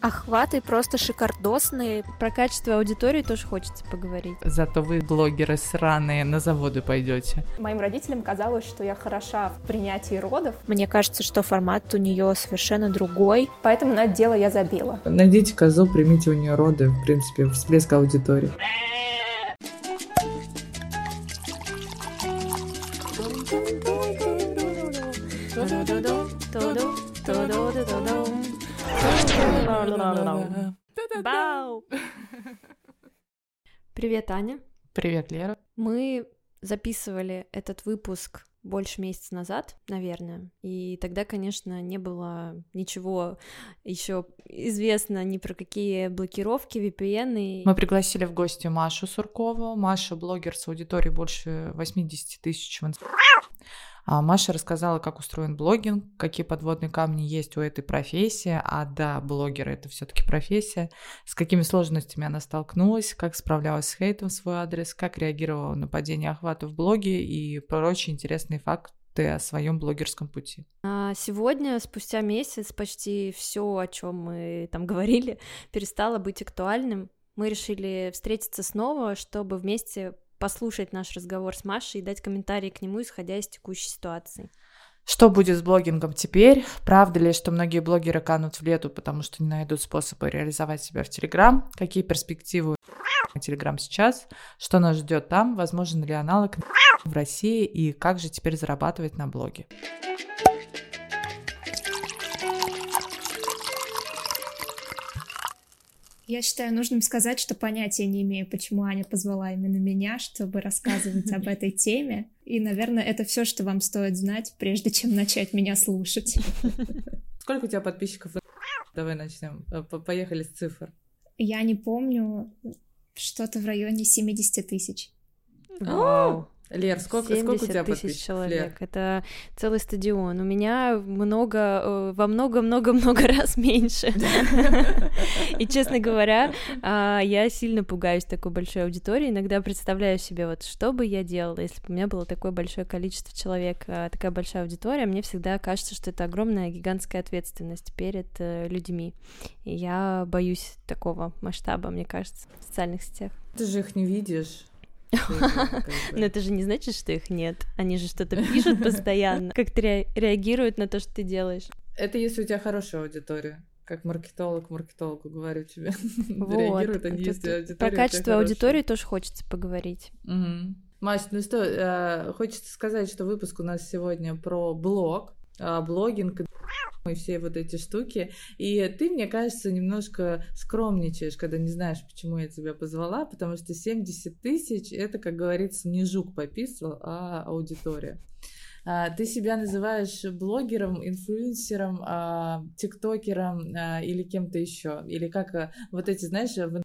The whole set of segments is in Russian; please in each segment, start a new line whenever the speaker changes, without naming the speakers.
Охваты просто шикардосные.
Про качество аудитории тоже хочется поговорить.
Зато вы, блогеры сраные, на заводы пойдете.
Моим родителям казалось, что я хороша в принятии родов.
Мне кажется, что формат у нее совершенно другой.
Поэтому на это дело я забила.
Найдите козу, примите у нее роды, в принципе, всплеск аудитории.
Бау! Привет, Аня.
Привет, Лера.
Мы записывали этот выпуск больше месяца назад, наверное, и тогда, конечно, не было ничего еще известно ни про какие блокировки, VPN.
Мы пригласили в гости Машу Суркову. Маша блогер с аудиторией больше 80 тысяч в Инстаграме. А Маша рассказала, как устроен блогинг, какие подводные камни есть у этой профессии, а да, блогер это все-таки профессия, с какими сложностями она столкнулась, как справлялась с хейтом в свой адрес, как реагировала на падение охвата в блоге и прочие интересные факты о своем блогерском пути.
А сегодня, спустя месяц, почти все, о чем мы там говорили, перестало быть актуальным. Мы решили встретиться снова, чтобы вместе послушать наш разговор с Машей и дать комментарии к нему, исходя из текущей ситуации.
Что будет с блогингом теперь? Правда ли, что многие блогеры канут в лету, потому что не найдут способы реализовать себя в Телеграм? Какие перспективы Телеграм сейчас? Что нас ждет там? Возможен ли аналог в России? И как же теперь зарабатывать на блоге?
Я считаю нужным сказать, что понятия не имею, почему Аня позвала именно меня, чтобы рассказывать об этой теме. И, наверное, это все, что вам стоит знать, прежде чем начать меня слушать.
Сколько у тебя подписчиков? Давай начнем. Э, поехали с цифр.
Я не помню, что-то в районе 70 тысяч.
Вау. Лер, сколько, сколько у тебя
тысяч человек. Лер? Это целый стадион. У меня много, э, во много-много-много раз меньше. И, честно говоря, а, я сильно пугаюсь такой большой аудитории. Иногда представляю себе, вот что бы я делала, если бы у меня было такое большое количество человек, а, такая большая аудитория. Мне всегда кажется, что это огромная гигантская ответственность перед э, людьми. И я боюсь такого масштаба, мне кажется, в социальных сетях.
Ты же их не видишь.
Но это же не значит, что их нет. Они же что-то пишут постоянно. Как ты реагируют на то, что ты делаешь?
Это если у тебя хорошая аудитория. Как маркетолог маркетологу говорю тебе. Реагируют они, если
аудитория Про качество аудитории тоже хочется поговорить.
Мась, ну что, э, хочется сказать, что выпуск у нас сегодня про блог, блогинг и все вот эти штуки. И ты, мне кажется, немножко скромничаешь, когда не знаешь, почему я тебя позвала, потому что 70 тысяч — это, как говорится, не жук пописал, а аудитория. А, ты себя называешь блогером, инфлюенсером, а, тиктокером или кем-то еще? Или как вот эти, знаешь, в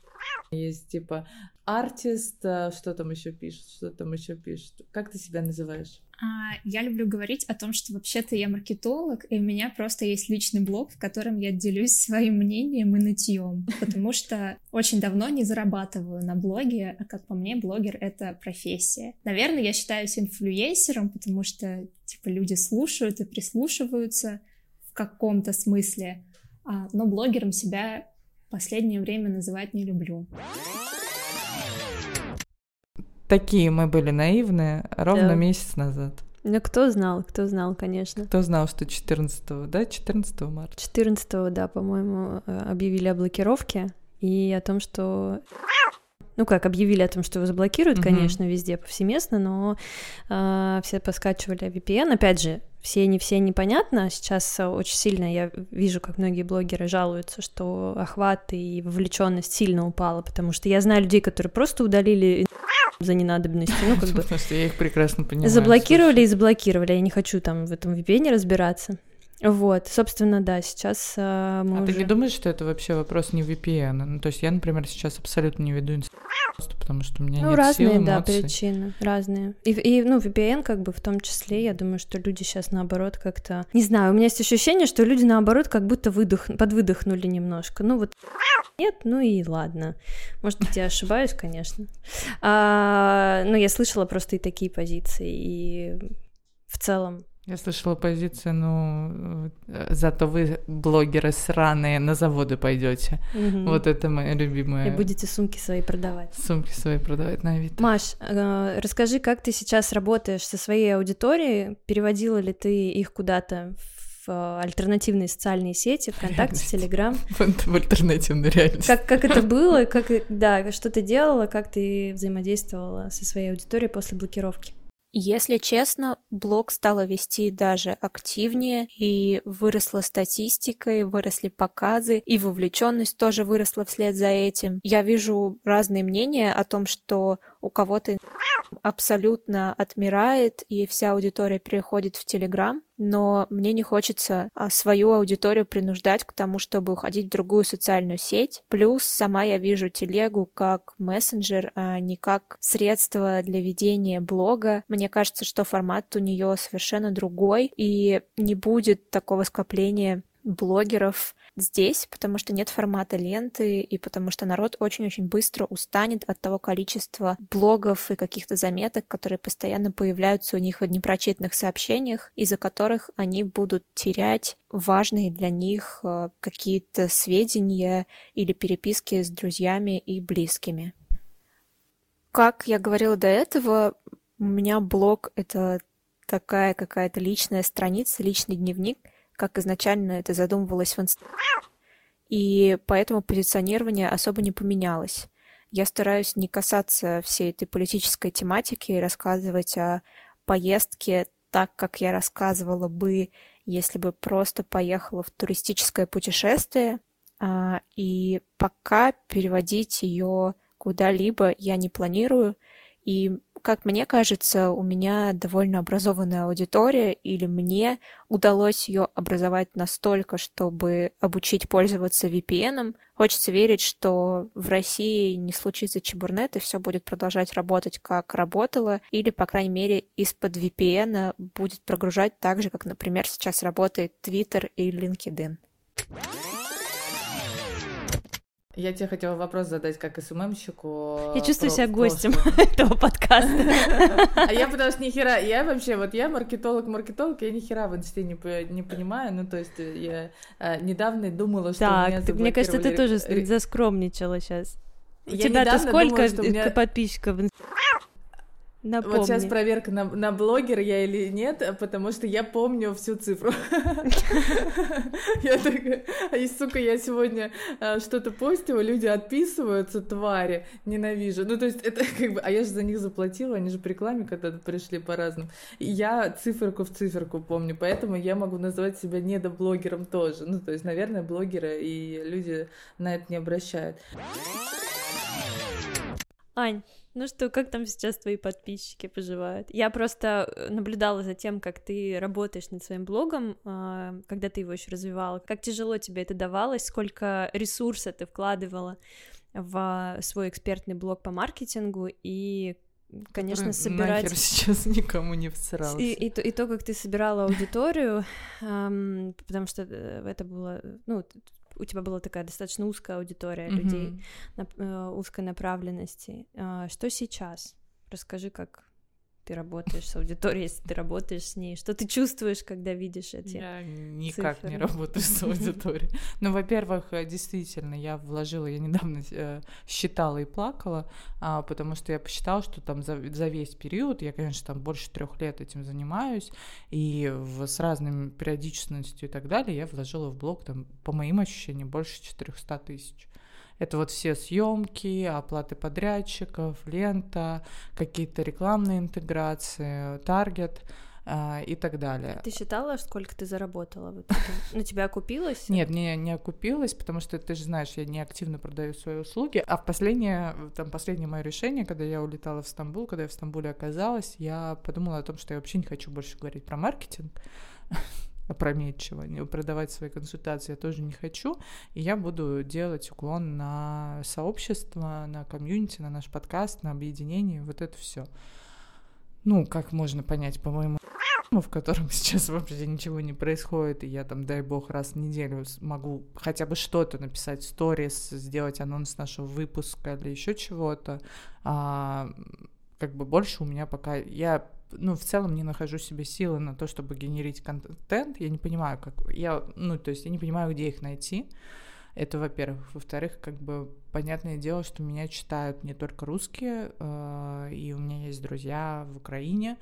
есть типа артист, что там еще пишет, что там еще пишет. Как ты себя называешь?
А, я люблю говорить о том, что вообще-то я маркетолог, и у меня просто есть личный блог, в котором я делюсь своим мнением и нытьем, потому что очень давно не зарабатываю на блоге, а как по мне, блогер — это профессия. Наверное, я считаюсь инфлюенсером, потому что, типа, люди слушают и прислушиваются в каком-то смысле, а, но блогером себя последнее время называть не люблю.
Такие мы были наивные ровно да. месяц назад.
Ну, кто знал, кто знал, конечно.
Кто знал, что 14 да, 14 марта?
14 да, по-моему, э, объявили о блокировке и о том, что ну как, объявили о том, что его заблокируют, mm-hmm. конечно, везде повсеместно, но э, все поскачивали VPN. Опять же, все не все непонятно. Сейчас очень сильно я вижу, как многие блогеры жалуются, что охват и вовлеченность сильно упала, потому что я знаю людей, которые просто удалили за ненадобностью. Ну, как бы...
Я их прекрасно понимаю.
Заблокировали и заблокировали. Я не хочу там в этом VPN разбираться. Вот, собственно, да, сейчас э, мы
А
уже...
ты не думаешь, что это вообще вопрос не VPN? Ну, то есть я, например, сейчас абсолютно не веду просто потому что у меня ну, нет
разные,
сил,
да, причины, разные. И, и, ну, VPN как бы в том числе, я думаю, что люди сейчас наоборот как-то... Не знаю, у меня есть ощущение, что люди наоборот как будто выдох... подвыдохнули немножко. Ну, вот нет, ну и ладно. Может быть, я ошибаюсь, конечно. А, но я слышала просто и такие позиции, и в целом
Я слышала позицию, ну, э, зато вы, блогеры сраные, на заводы пойдете. Угу. Вот это моя любимая.
И будете сумки свои продавать.
Сумки свои продавать на вид.
Маш, э, расскажи, как ты сейчас работаешь со своей аудиторией? Переводила ли ты их куда-то в э, альтернативные социальные сети, ВКонтакте, Телеграм.
В альтернативную реальность.
Как, как это было, как, да, что ты делала, как ты взаимодействовала со своей аудиторией после блокировки?
Если честно, блог стало вести даже активнее, и выросла статистика, и выросли показы, и вовлеченность тоже выросла вслед за этим. Я вижу разные мнения о том, что у кого-то абсолютно отмирает, и вся аудитория переходит в Телеграм, но мне не хочется а, свою аудиторию принуждать к тому, чтобы уходить в другую социальную сеть. Плюс сама я вижу телегу как мессенджер, а не как средство для ведения блога. Мне кажется, что формат у нее совершенно другой, и не будет такого скопления блогеров здесь, потому что нет формата ленты, и потому что народ очень-очень быстро устанет от того количества блогов и каких-то заметок, которые постоянно появляются у них в непрочитанных сообщениях, из-за которых они будут терять важные для них э, какие-то сведения или переписки с друзьями и близкими. Как я говорила до этого, у меня блог — это такая какая-то личная страница, личный дневник — как изначально это задумывалось в Инстаграме, и поэтому позиционирование особо не поменялось. Я стараюсь не касаться всей этой политической тематики и рассказывать о поездке так, как я рассказывала бы, если бы просто поехала в туристическое путешествие, а, и пока переводить ее куда-либо я не планирую, и как мне кажется, у меня довольно образованная аудитория, или мне удалось ее образовать настолько, чтобы обучить пользоваться VPN. Хочется верить, что в России не случится чебурнет, и все будет продолжать работать, как работало, или, по крайней мере, из-под VPN будет прогружать так же, как, например, сейчас работает Twitter и LinkedIn.
Я тебе хотела вопрос задать как СММщику.
Я чувствую себя гостем этого подкаста.
А я потому что ни хера, я вообще, вот я маркетолог-маркетолог, я ни хера в инсте не, не понимаю, ну то есть э, я а, недавно думала, что
так, меня мне кажется, ты тоже заскромничала сейчас. У тебя-то сколько подписчиков в инсте?
Напомни. Вот сейчас проверка на, на блогер я или нет, потому что я помню всю цифру. Я такая, и, сука, я сегодня а, что-то постила, люди отписываются, твари, ненавижу. Ну, то есть это как бы, а я же за них заплатила, они же по рекламе когда-то пришли по-разному. Я циферку в циферку помню, поэтому я могу называть себя недоблогером тоже. Ну, то есть, наверное, блогеры и люди на это не обращают.
Ань, ну что, как там сейчас твои подписчики поживают? Я просто э, наблюдала за тем, как ты работаешь над своим блогом, а, когда ты его еще развивала. Как тяжело тебе это давалось, сколько ресурса ты вкладывала в свой экспертный блог по маркетингу и конечно, собирать...
Нахер сейчас никому не всрался.
И, и, то, и то, как ты собирала аудиторию, эм, потому что э, это было, ну, у тебя была такая достаточно узкая аудитория mm-hmm. людей, на, э, узкой направленности. Э, что сейчас? Расскажи, как ты работаешь с аудиторией, если ты работаешь с ней? Что ты чувствуешь, когда видишь эти
Я никак цифры? не работаю с аудиторией. Ну, во-первых, э, действительно, я вложила, я недавно э, считала и плакала, а, потому что я посчитала, что там за, за весь период, я, конечно, там больше трех лет этим занимаюсь, и в, с разными периодичностью и так далее, я вложила в блог, там, по моим ощущениям, больше 400 тысяч. Это вот все съемки, оплаты подрядчиков, лента, какие-то рекламные интеграции, таргет э, и так далее.
Ты считала, сколько ты заработала? Вот На тебя окупилось?
Нет, не, не окупилось, потому что ты же знаешь, я не активно продаю свои услуги. А в последнее, там, последнее мое решение, когда я улетала в Стамбул, когда я в Стамбуле оказалась, я подумала о том, что я вообще не хочу больше говорить про маркетинг опрометчиво, не продавать свои консультации я тоже не хочу, и я буду делать уклон на сообщество, на комьюнити, на наш подкаст, на объединение, вот это все. Ну, как можно понять, по-моему, в котором сейчас вообще ничего не происходит, и я там, дай бог, раз в неделю могу хотя бы что-то написать, сторис, сделать анонс нашего выпуска или еще чего-то, а, как бы больше у меня пока... Я ну, в целом не нахожу себе силы на то, чтобы генерить контент. Я не понимаю, как... Я, ну, то есть я не понимаю, где их найти. Это, во-первых. Во-вторых, как бы понятное дело, что меня читают не только русские, э, и у меня есть друзья в Украине,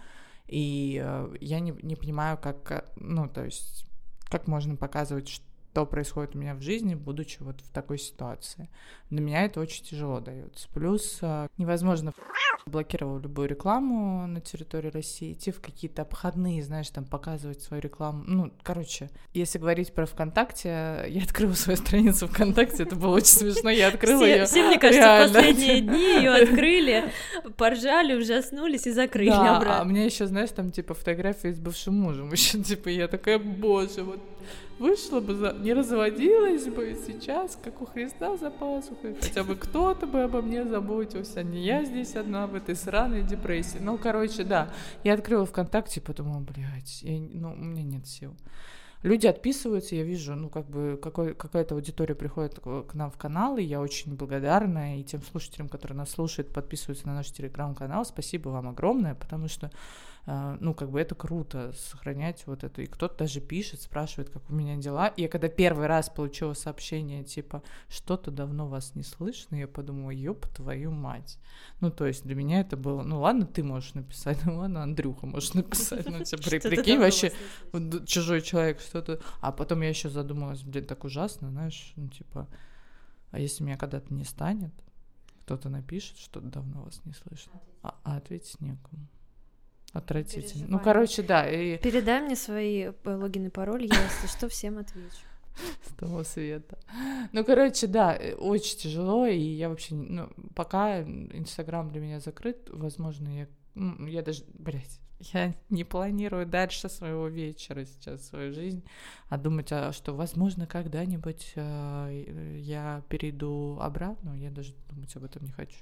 и э, я не, не понимаю, как, ну, то есть, как можно показывать, что происходит у меня в жизни, будучи вот в такой ситуации. Для меня это очень тяжело дается. Плюс э, невозможно блокировал любую рекламу на территории России, идти в какие-то обходные, знаешь, там показывать свою рекламу. Ну, короче, если говорить про ВКонтакте, я открыла свою страницу ВКонтакте, это было очень смешно, я открыла ее.
Все, мне кажется, последние дни ее открыли, поржали, ужаснулись и закрыли обратно.
а меня еще, знаешь, там типа фотографии с бывшим мужем, еще типа я такая, боже, вот вышла бы, за... не разводилась бы сейчас, как у Христа за пазухой, хотя бы кто-то бы обо мне заботился, а не я здесь одна в этой сраной депрессии. Ну, короче, да, я открыла ВКонтакте и подумала, блядь, я... ну, у меня нет сил. Люди отписываются, я вижу, ну, как бы какая-то аудитория приходит к нам в канал, и я очень благодарна, и тем слушателям, которые нас слушают, подписываются на наш телеграм-канал, спасибо вам огромное, потому что ну, как бы это круто, сохранять вот это. И кто-то даже пишет, спрашивает, как у меня дела. И я когда первый раз получила сообщение, типа, что-то давно вас не слышно, я подумала, ёб твою мать. Ну, то есть для меня это было, ну, ладно, ты можешь написать, ну, ладно, Андрюха можешь написать, ну, типа, прикинь, вообще, чужой человек что-то. А потом я еще задумалась, блин, так ужасно, знаешь, ну, типа, а если меня когда-то не станет, кто-то напишет, что давно вас не слышно, а, а ответить некому. Отвратительно. Ну, короче, да. И...
Передай мне свои э, логин и пароль, я, если что, всем отвечу.
С того света. Ну, короче, да, э, очень тяжело, и я вообще, ну, пока Инстаграм для меня закрыт, возможно, я, я даже, блядь, я не планирую дальше своего вечера сейчас свою жизнь, а думать, а что, возможно, когда-нибудь э, я перейду обратно, я даже думать об этом не хочу.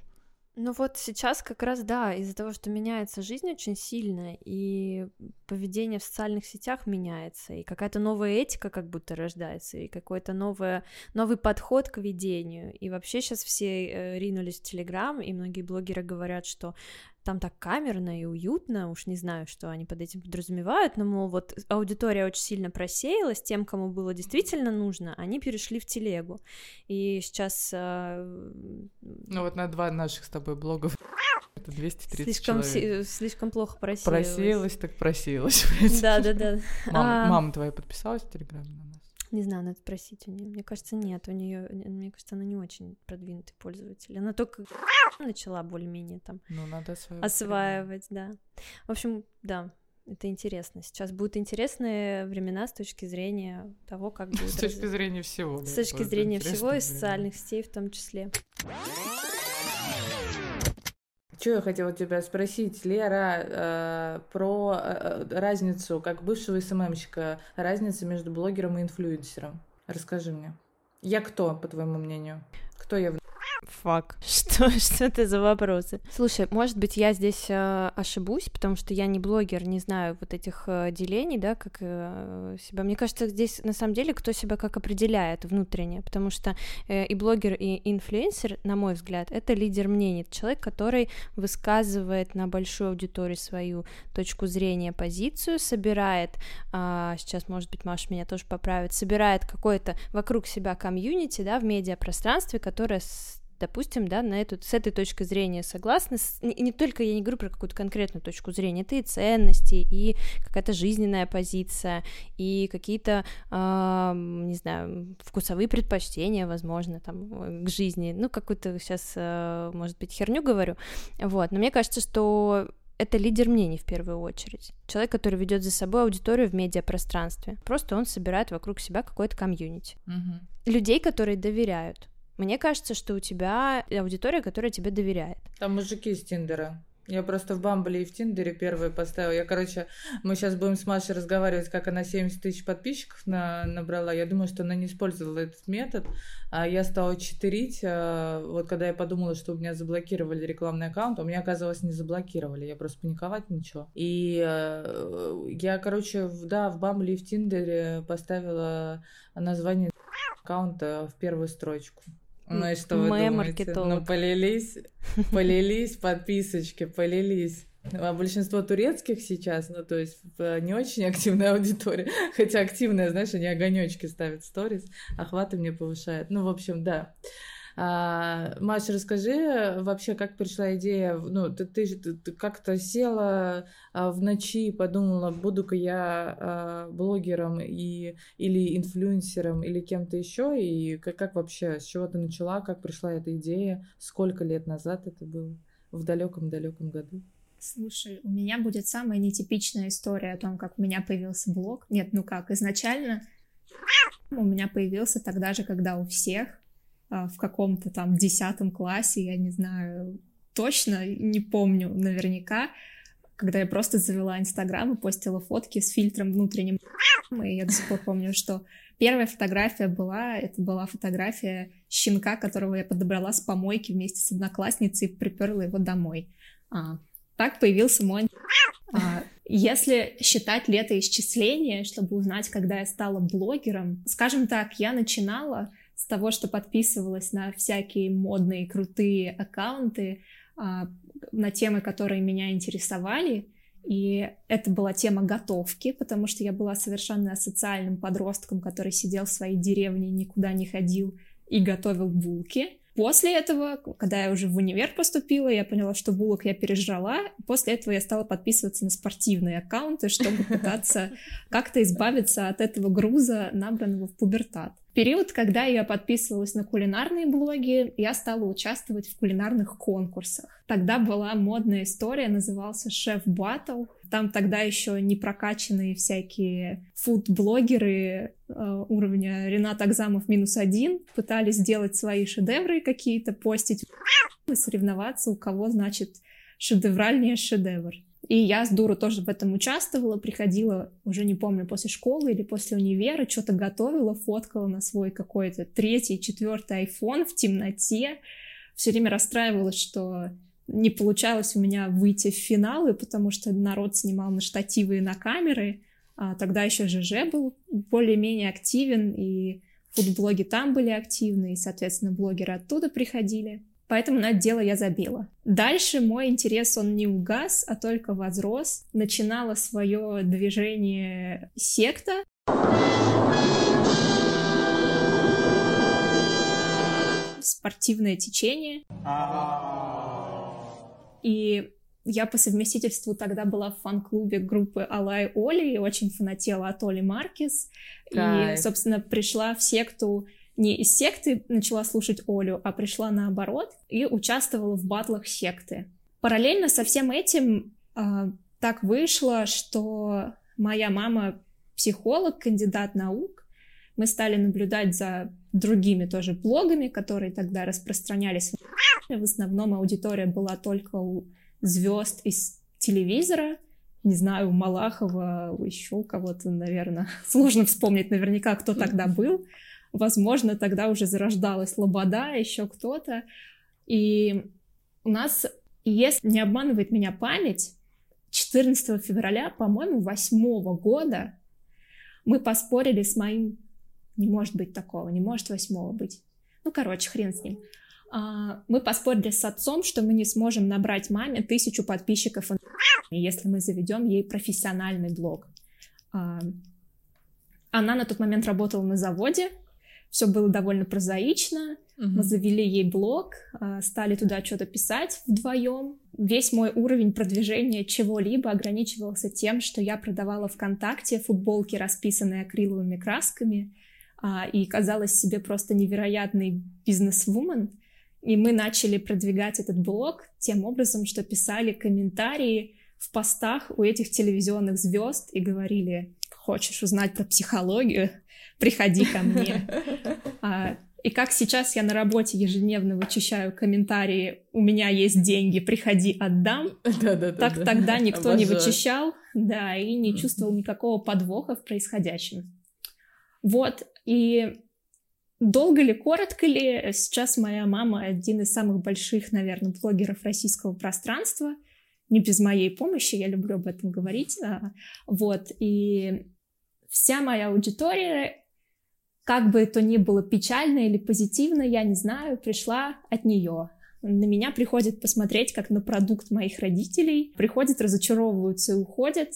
Ну вот сейчас как раз, да, из-за того, что меняется жизнь очень сильно, и поведение в социальных сетях меняется, и какая-то новая этика как будто рождается, и какой-то новый, новый подход к ведению. И вообще сейчас все э, ринулись в Телеграм, и многие блогеры говорят, что там так камерно и уютно, уж не знаю, что они под этим подразумевают, но, мол, вот аудитория очень сильно просеялась, тем, кому было действительно нужно, они перешли в телегу. И сейчас... Э...
Ну вот на два наших с тобой блогов это 230
слишком,
человек.
Си- слишком плохо просеялась.
Просеялась, так просеялась.
Да-да-да.
Мама, а... мама твоя подписалась в нас?
Не знаю, надо спросить у нее. Мне кажется, нет, у нее, мне кажется, она не очень продвинутый пользователь. Она только начала более-менее там
ну, надо
осваивать, да. В общем, да, это интересно. Сейчас будут интересные времена с точки зрения того, как будет...
С точки зрения всего.
С точки зрения всего и социальных сетей в том числе.
Что я хотела тебя спросить, Лера, э, про э, разницу, как бывшего СММщика, разница между блогером и инфлюенсером. Расскажи мне. Я кто, по твоему мнению? Кто я
Фак. Что, что это за вопросы? Слушай, может быть, я здесь э, ошибусь, потому что я не блогер, не знаю вот этих э, делений, да, как э, себя. Мне кажется, здесь на самом деле кто себя как определяет внутренне, потому что э, и блогер, и инфлюенсер, на мой взгляд, это лидер мнений, человек, который высказывает на большую аудиторию свою точку зрения, позицию, собирает, э, сейчас, может быть, Маша меня тоже поправит, собирает какое-то вокруг себя комьюнити, да, в медиапространстве, которое допустим, да, на эту, с этой точки зрения согласны, с, не, не только, я не говорю про какую-то конкретную точку зрения, это и ценности, и какая-то жизненная позиция, и какие-то, э, не знаю, вкусовые предпочтения, возможно, там, к жизни, ну, какую-то сейчас, э, может быть, херню говорю, вот, но мне кажется, что это лидер мнений в первую очередь. Человек, который ведет за собой аудиторию в медиапространстве. Просто он собирает вокруг себя какой-то комьюнити. Угу. Людей, которые доверяют. Мне кажется, что у тебя аудитория, которая тебе доверяет.
Там мужики из Тиндера. Я просто в Бамбле и в Тиндере первые поставила. Я, короче, мы сейчас будем с Машей разговаривать, как она 70 тысяч подписчиков на, набрала. Я думаю, что она не использовала этот метод. А я стала читерить. А, вот когда я подумала, что у меня заблокировали рекламный аккаунт, у меня, оказалось, не заблокировали. Я просто паниковать ничего. И а, я, короче, да, в Бамбле и в Тиндере поставила название аккаунта в первую строчку. Ну и что вы думаете? Ну полились, полились подписочки, полились. А большинство турецких сейчас, ну, то есть не очень активная аудитория, хотя активная, знаешь, они огонечки ставят сторис, охваты мне повышают. Ну, в общем, да. А, Маша, расскажи вообще, как пришла идея, ну, ты, ты, ты как-то села а, в ночи и подумала, буду-ка я а, блогером и, или инфлюенсером, или кем-то еще, и как, как вообще, с чего ты начала, как пришла эта идея, сколько лет назад это было, в далеком-далеком году?
Слушай, у меня будет самая нетипичная история о том, как у меня появился блог. Нет, ну как, изначально у меня появился тогда же, когда у всех, в каком-то там десятом классе, я не знаю точно, не помню наверняка, когда я просто завела Инстаграм и постила фотки с фильтром внутренним. И я до сих пор помню, что первая фотография была, это была фотография щенка, которого я подобрала с помойки вместе с одноклассницей и приперла его домой. А, так появился мой... А, если считать летоисчисление, чтобы узнать, когда я стала блогером, скажем так, я начинала с того, что подписывалась на всякие модные, крутые аккаунты а, на темы, которые меня интересовали, и это была тема готовки, потому что я была совершенно асоциальным подростком, который сидел в своей деревне, никуда не ходил и готовил булки. После этого, когда я уже в универ поступила, я поняла, что булок я пережрала. После этого я стала подписываться на спортивные аккаунты, чтобы пытаться как-то избавиться от этого груза, набранного в пубертат. Период, когда я подписывалась на кулинарные блоги, я стала участвовать в кулинарных конкурсах. Тогда была модная история, назывался «Шеф Баттл». Там тогда еще не прокачанные всякие фуд-блогеры э, уровня Ренат Агзамов минус один пытались сделать свои шедевры какие-то, постить и соревноваться, у кого, значит, шедевральнее шедевр. И я с дуру тоже в этом участвовала, приходила, уже не помню, после школы или после универа, что-то готовила, фоткала на свой какой-то третий, четвертый iPhone в темноте. Все время расстраивалась, что не получалось у меня выйти в финалы, потому что народ снимал на штативы и на камеры. А тогда еще ЖЖ был более-менее активен, и фудблоги там были активны, и, соответственно, блогеры оттуда приходили. Поэтому на это дело я забила. Дальше мой интерес, он не угас, а только возрос. Начинала свое движение секта. Спортивное течение. И я по совместительству тогда была в фан-клубе группы Алай Оли и очень фанатела от Оли Маркес. Кайф. И, собственно, пришла в секту не из секты начала слушать Олю, а пришла наоборот и участвовала в батлах секты. Параллельно со всем этим э, так вышло, что моя мама психолог, кандидат наук. Мы стали наблюдать за другими тоже блогами, которые тогда распространялись. В основном аудитория была только у звезд из телевизора, не знаю, у Малахова, еще у кого-то, наверное. Сложно вспомнить наверняка, кто тогда был возможно, тогда уже зарождалась Лобода, еще кто-то. И у нас, если не обманывает меня память, 14 февраля, по-моему, 8 года мы поспорили с моим... Не может быть такого, не может 8 быть. Ну, короче, хрен с ним. А, мы поспорили с отцом, что мы не сможем набрать маме тысячу подписчиков, если мы заведем ей профессиональный блог. А, она на тот момент работала на заводе, все было довольно прозаично. Угу. Мы завели ей блог, а, стали туда что-то писать вдвоем. Весь мой уровень продвижения чего-либо ограничивался тем, что я продавала ВКонтакте футболки, расписанные акриловыми красками, а, и казалась себе просто невероятной бизнес-вумен. И мы начали продвигать этот блог тем образом, что писали комментарии в постах у этих телевизионных звезд и говорили, хочешь узнать про психологию, приходи ко мне. А, и как сейчас я на работе ежедневно вычищаю комментарии «У меня есть деньги, приходи, отдам», да, да, так да, тогда никто Обожаю. не вычищал, да, и не чувствовал никакого подвоха в происходящем. Вот, и долго ли, коротко ли, сейчас моя мама один из самых больших, наверное, блогеров российского пространства, не без моей помощи, я люблю об этом говорить, вот, и вся моя аудитория как бы то ни было печально или позитивно, я не знаю, пришла от нее. на меня приходят посмотреть как на продукт моих родителей, приходят, разочаровываются и уходят,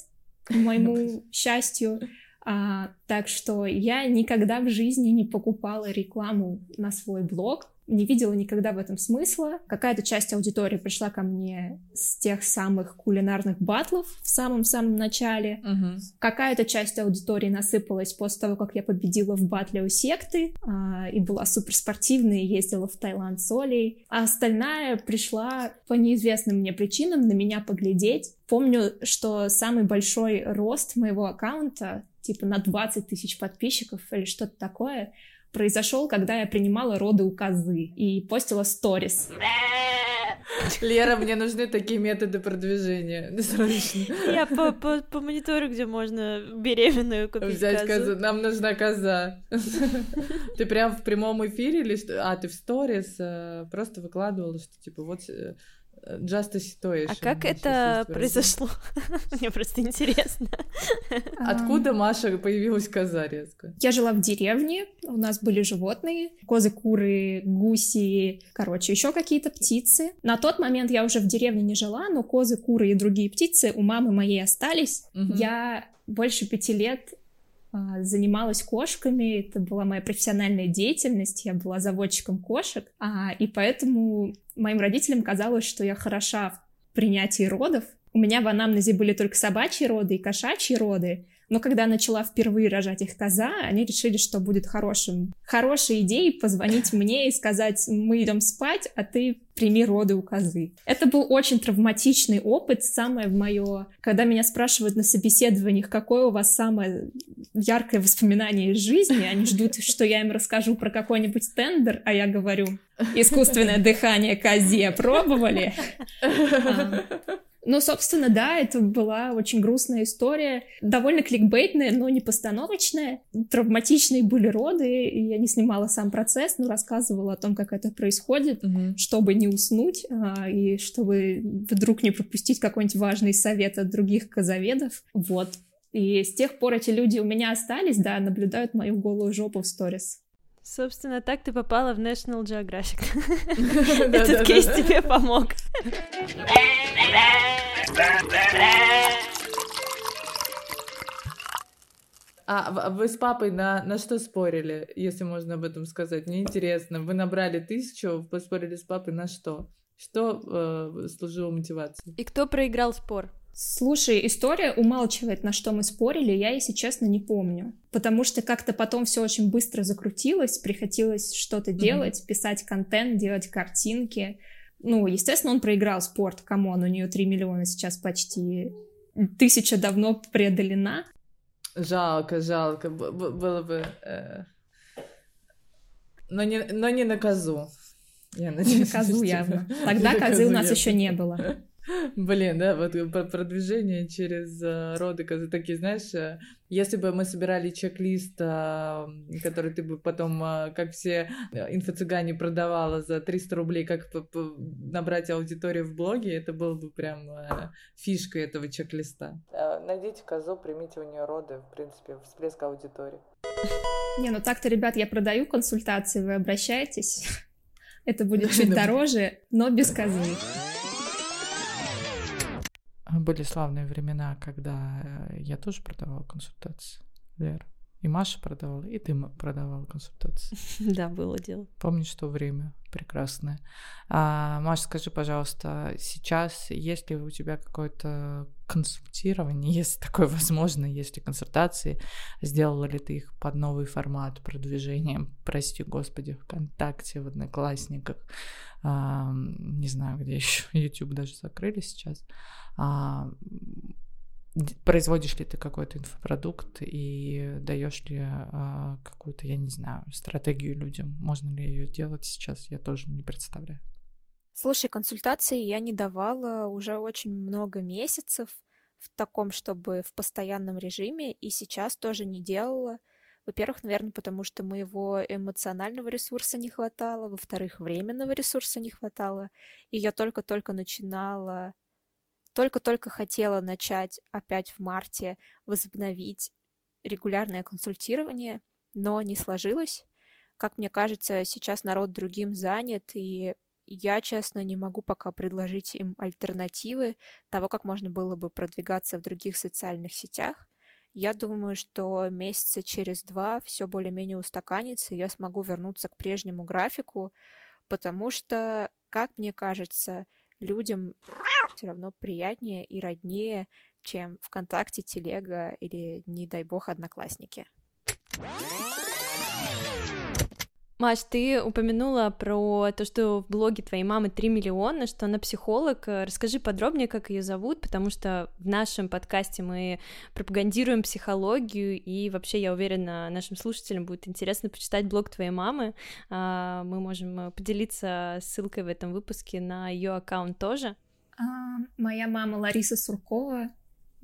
к моему счастью. А, так что я никогда в жизни не покупала рекламу на свой блог, не видела никогда в этом смысла. Какая-то часть аудитории пришла ко мне с тех самых кулинарных батлов в самом-самом начале.
Мгм.
Какая-то часть аудитории насыпалась после того, как я победила в батле у секты а, и была суперспортивной, и ездила в Таиланд с Олей. А остальная пришла по неизвестным мне причинам на меня поглядеть. Помню, что самый большой рост моего аккаунта, типа на 20 тысяч подписчиков или что-то такое, произошел, когда я принимала роды у козы и постила сторис.
Лера, мне нужны такие методы продвижения. Срочно.
Я по, по, по монитору, где можно беременную купить
Взять
козу.
козу. Нам нужна коза. Ты прям в прямом эфире или что? А, ты в сторис э, просто выкладывала, что типа вот э, just a situation.
А как это произошло? Мне просто интересно.
Откуда Маша появилась коза резко?
Я жила в деревне, у нас были животные, козы, куры, гуси, короче, еще какие-то птицы. На тот момент я уже в деревне не жила, но козы, куры и другие птицы у мамы моей остались. Я больше пяти лет занималась кошками, это была моя профессиональная деятельность, я была заводчиком кошек, а, и поэтому моим родителям казалось, что я хороша в принятии родов. У меня в анамнезе были только собачьи роды и кошачьи роды, но когда начала впервые рожать их коза, они решили, что будет хорошим, хорошей идеей позвонить мне и сказать, мы идем спать, а ты прими роды у козы. Это был очень травматичный опыт, самое в мое, когда меня спрашивают на собеседованиях, какое у вас самое яркое воспоминание из жизни, они ждут, что я им расскажу про какой-нибудь тендер, а я говорю, искусственное дыхание козе пробовали? Ну, собственно, да, это была очень грустная история, довольно кликбейтная, но не постановочная. Травматичные были роды, и я не снимала сам процесс, но рассказывала о том, как это происходит,
Мгм.
чтобы не уснуть а, и чтобы вдруг не пропустить какой-нибудь важный совет от других козоведов. Вот. И с тех пор эти люди у меня остались, да, наблюдают мою голую жопу в сторис.
Собственно, так ты попала в National Geographic. Этот кейс тебе помог.
А вы с папой на, на что спорили, если можно об этом сказать? Мне интересно. Вы набрали тысячу, поспорили с папой на что? Что э, служило мотивацией?
И кто проиграл спор?
Слушай, история умалчивает, на что мы спорили, я, если честно, не помню. Потому что как-то потом все очень быстро закрутилось, приходилось что-то
Мгм.
делать, писать контент, делать картинки. Ну, естественно, он проиграл спор, come on, у нее 3 миллиона сейчас почти. Тысяча давно преодолена.
Жалко, жалко. Б- было бы... э, Но, не, но не на козу. Я
Не
надеюсь,
на козу явно. Тогда козы у нас еще не было.
Блин, да, вот про- продвижение через э, роды козы такие, знаешь, э, если бы мы собирали чек-лист, э, который ты бы потом, э, как все э, инфо-цыгане продавала за 300 рублей, как набрать аудиторию в блоге, это было бы прям э, фишкой этого чек-листа. Найдите козу, примите у нее роды, в принципе, всплеск аудитории.
Не, ну так-то, ребят, я продаю консультации, вы обращайтесь. Это будет чуть дороже, но без козы.
Были славные времена, когда э, я тоже продавала консультации, Лера. И Маша продавала, и ты продавала консультации.
Да, было дело.
Помнишь то время прекрасное. А, Маша, скажи, пожалуйста, сейчас есть ли у тебя какое-то консультирование, если такое возможно, есть ли консультации, сделала ли ты их под новый формат продвижения, прости господи, ВКонтакте, в Одноклассниках, а, не знаю, где еще, YouTube даже закрыли сейчас. А, производишь ли ты какой-то инфопродукт и даешь ли а, какую-то, я не знаю, стратегию людям? Можно ли ее делать сейчас? Я тоже не представляю.
Слушай, консультации я не давала уже очень много месяцев в таком, чтобы в постоянном режиме, и сейчас тоже не делала. Во-первых, наверное, потому что моего эмоционального ресурса не хватало, во-вторых, временного ресурса не хватало, и я только-только начинала, только-только хотела начать опять в марте возобновить регулярное консультирование, но не сложилось. Как мне кажется, сейчас народ другим занят, и я, честно, не могу пока предложить им альтернативы того, как можно было бы продвигаться в других социальных сетях. Я думаю, что месяца через два все более-менее устаканится, и я смогу вернуться к прежнему графику, потому что, как мне кажется, людям все равно приятнее и роднее, чем ВКонтакте, Телега или, не дай бог, Одноклассники.
Маш, ты упомянула про то, что в блоге твоей мамы 3 миллиона, что она психолог. Расскажи подробнее, как ее зовут, потому что в нашем подкасте мы пропагандируем психологию, и вообще, я уверена, нашим слушателям будет интересно почитать блог твоей мамы. А, мы можем поделиться ссылкой в этом выпуске на ее аккаунт тоже.
А, моя мама Лариса Суркова,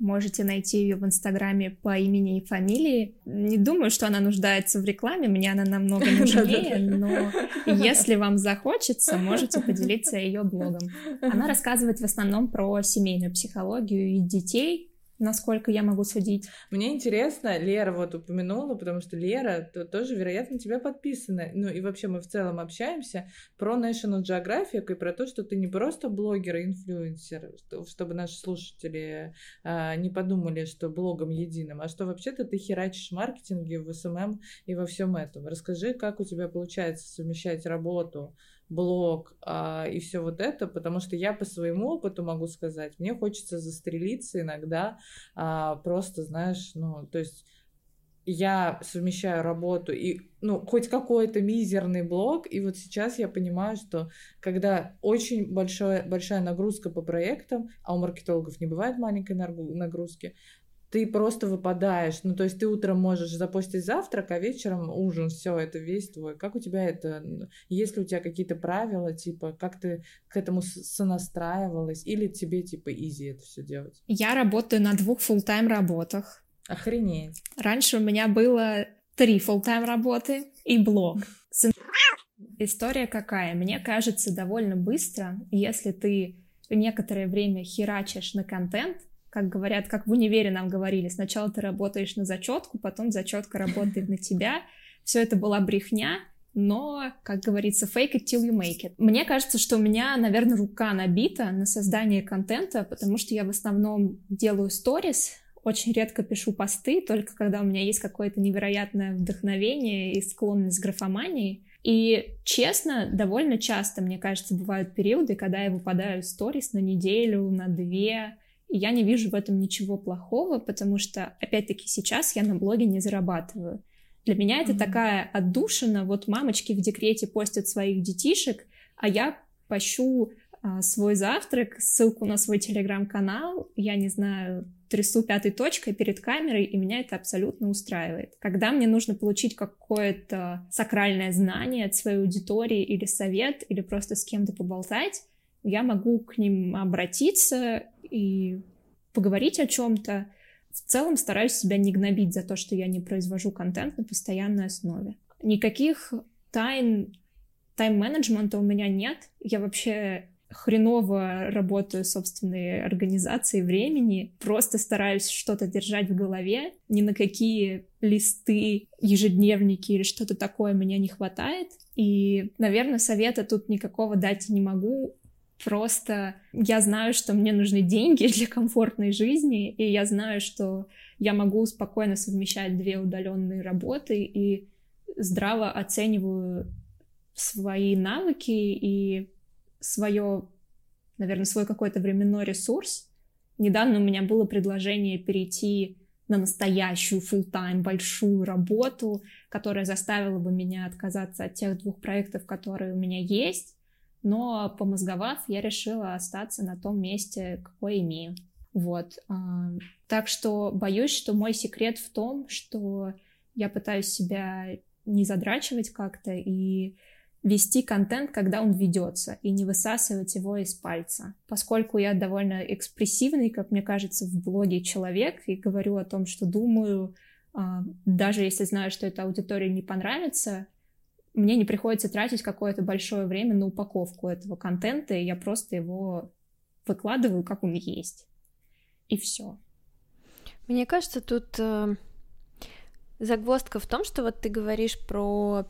Можете найти ее в Инстаграме по имени и фамилии. Не думаю, что она нуждается в рекламе, мне она намного нужнее, но если вам захочется, можете поделиться ее блогом. Она рассказывает в основном про семейную психологию и детей, насколько я могу судить.
Мне интересно, Лера вот упомянула, потому что Лера то, тоже, вероятно, тебя подписана. Ну и вообще мы в целом общаемся про National Geographic и про то, что ты не просто блогер и инфлюенсер, чтобы наши слушатели а, не подумали, что блогом единым, а что вообще-то ты херачишь в маркетинге, в SMM и во всем этом. Расскажи, как у тебя получается совмещать работу блог а, и все вот это, потому что я по своему опыту могу сказать, мне хочется застрелиться иногда, а, просто, знаешь, ну, то есть я совмещаю работу и, ну, хоть какой-то мизерный блог, и вот сейчас я понимаю, что когда очень большая, большая нагрузка по проектам, а у маркетологов не бывает маленькой нагрузки, ты просто выпадаешь. Ну, то есть ты утром можешь запустить завтрак, а вечером ужин, все, это весь твой. Как у тебя это? Есть ли у тебя какие-то правила, типа, как ты к этому сонастраивалась? Или тебе, типа, изи это все делать?
Я работаю на двух full тайм работах.
Охренеть.
Раньше у меня было три full тайм работы и блог. История какая? Мне кажется, довольно быстро, если ты некоторое время херачишь на контент, как говорят, как в универе нам говорили, сначала ты работаешь на зачетку, потом зачетка работает на тебя. Все это была брехня, но, как говорится, fake it till you make it. Мне кажется, что у меня, наверное, рука набита на создание контента, потому что я в основном делаю сторис, очень редко пишу посты, только когда у меня есть какое-то невероятное вдохновение и склонность к графомании. И честно, довольно часто, мне кажется, бывают периоды, когда я выпадаю в сторис на неделю, на две, и я не вижу в этом ничего плохого, потому что, опять-таки, сейчас я на блоге не зарабатываю. Для меня это mm-hmm. такая отдушина. Вот мамочки в декрете постят своих детишек, а я пощу а, свой завтрак, ссылку на свой телеграм-канал, я не знаю, трясу пятой точкой перед камерой, и меня это абсолютно устраивает. Когда мне нужно получить какое-то сакральное знание от своей аудитории или совет, или просто с кем-то поболтать, я могу к ним обратиться и поговорить о чем-то. В целом стараюсь себя не гнобить за то, что я не произвожу контент на постоянной основе. Никаких тайн тайм-менеджмента у меня нет. Я вообще хреново работаю собственной организацией времени, просто стараюсь что-то держать в голове, ни на какие листы, ежедневники или что-то такое меня не хватает. И, наверное, совета тут никакого дать не могу. Просто я знаю, что мне нужны деньги для комфортной жизни, и я знаю, что я могу спокойно совмещать две удаленные работы и здраво оцениваю свои навыки и свое, наверное, свой какой-то временной ресурс. Недавно у меня было предложение перейти на настоящую full-time большую работу, которая заставила бы меня отказаться от тех двух проектов, которые у меня есть, но помозговав, я решила остаться на том месте, какое имею. Вот. А, так что боюсь, что мой секрет в том, что я пытаюсь себя не задрачивать как-то и вести контент, когда он ведется, и не высасывать его из пальца. Поскольку я довольно экспрессивный, как мне кажется, в блоге человек, и говорю о том, что думаю, а, даже если знаю, что эта аудитория не понравится, мне не приходится тратить какое-то большое время на упаковку этого контента, и я просто его выкладываю, как он есть. И все.
Мне кажется, тут э, загвоздка в том, что вот ты говоришь про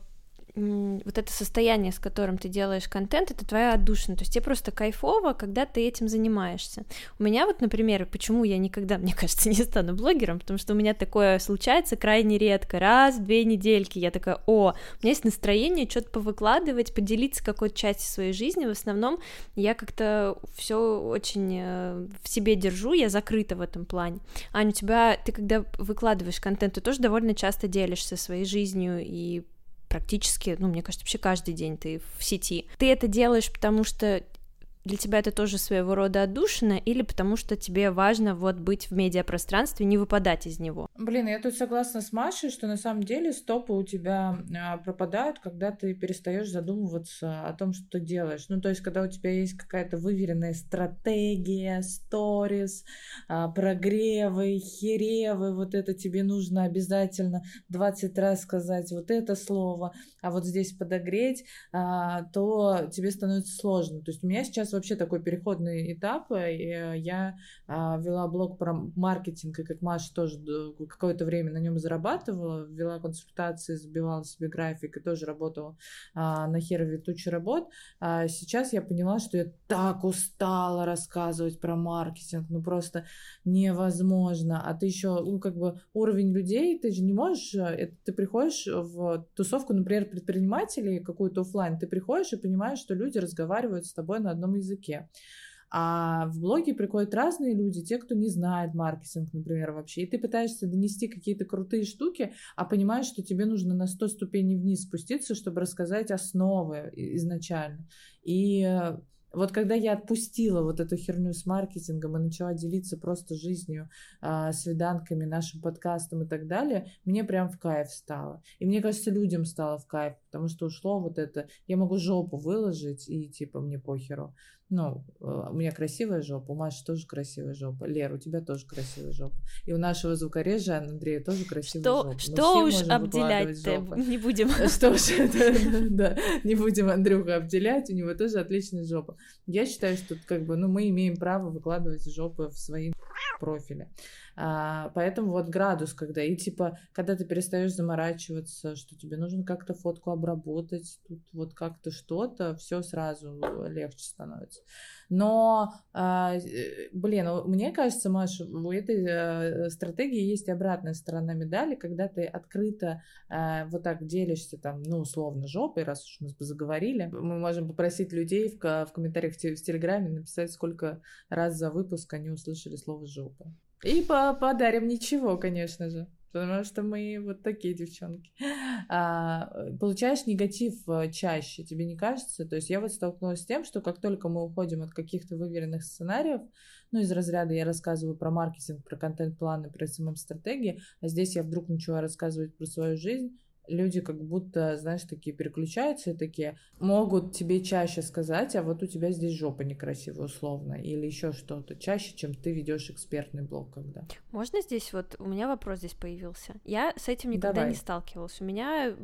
вот это состояние, с которым ты делаешь контент, это твоя отдушина, то есть тебе просто кайфово, когда ты этим занимаешься. У меня вот, например, почему я никогда, мне кажется, не стану блогером, потому что у меня такое случается крайне редко, раз в две недельки я такая, о, у меня есть настроение что-то повыкладывать, поделиться какой-то частью своей жизни, в основном я как-то все очень э, в себе держу, я закрыта в этом плане. Аня, у тебя, ты когда выкладываешь контент, ты тоже довольно часто делишься своей жизнью и практически, ну, мне кажется, вообще каждый день ты в сети. Ты это делаешь, потому что для тебя это тоже своего рода отдушина, или потому что тебе важно вот быть в медиапространстве, не выпадать из него?
Блин, я тут согласна с Машей, что на самом деле стопы у тебя а, пропадают, когда ты перестаешь задумываться о том, что ты делаешь. Ну, то есть, когда у тебя есть какая-то выверенная стратегия, сторис, а, прогревы, херевы, вот это тебе нужно обязательно 20 раз сказать вот это слово, а вот здесь подогреть, а, то тебе становится сложно. То есть у меня сейчас вообще такой переходный этап. Э, я а, вела блог про маркетинг, и как Маша тоже какое-то время на нем зарабатывала, вела консультации, забивала себе график и тоже работала а, на херове тучи работ. А сейчас я поняла, что я так устала рассказывать про маркетинг, ну просто невозможно. А ты еще, ну как бы уровень людей, ты же не можешь, это, ты приходишь в тусовку, например, предпринимателей, какую-то офлайн, ты приходишь и понимаешь, что люди разговаривают с тобой на одном языке. А в блоге приходят разные люди, те, кто не знает маркетинг, например, вообще. И ты пытаешься донести какие-то крутые штуки, а понимаешь, что тебе нужно на 100 ступеней вниз спуститься, чтобы рассказать основы изначально. И вот когда я отпустила вот эту херню с маркетингом и начала делиться просто жизнью, э, свиданками, нашим подкастом и так далее, мне прям в кайф стало. И мне кажется, людям стало в кайф, потому что ушло вот это, я могу жопу выложить и типа мне похеру. Ну, э, у меня красивая жопа, у Маши тоже красивая жопа, Лер, у тебя тоже красивая жопа. И у нашего звукорежа Андрея тоже красивая
что,
жопа.
Что уж обделять не будем.
Что уж, да, не будем Андрюха обделять, у него тоже отличная жопа. Я считаю, что как бы, ну, мы имеем право выкладывать жопы в свои профили. А, поэтому вот градус, когда и типа, когда ты перестаешь заморачиваться, что тебе нужно как-то фотку обработать, тут вот как-то что-то, все сразу легче становится. Но, а, э, блин, мне кажется, Маша, у этой а, стратегии есть обратная сторона медали, когда ты открыто а, вот так делишься там, ну, условно, жопой, раз уж мы заговорили. Мы можем попросить людей в, в комментариях в Телеграме написать, сколько раз за выпуск они услышали слово «жопа». И по подарим ничего, конечно же. Потому что мы вот такие девчонки. А, получаешь негатив э, чаще, тебе не кажется? То есть я вот столкнулась с тем, что как только мы уходим от каких-то выверенных сценариев, ну, из разряда я рассказываю про маркетинг, про контент-планы, про СММ-стратегии, а здесь я вдруг начала рассказывать про свою жизнь, люди как будто, знаешь, такие переключаются и такие могут тебе чаще сказать, а вот у тебя здесь жопа некрасивая условно, или еще что-то, чаще, чем ты ведешь экспертный блог когда.
Можно здесь вот, у меня вопрос здесь появился. Я с этим никогда Давай. не сталкивалась. У меня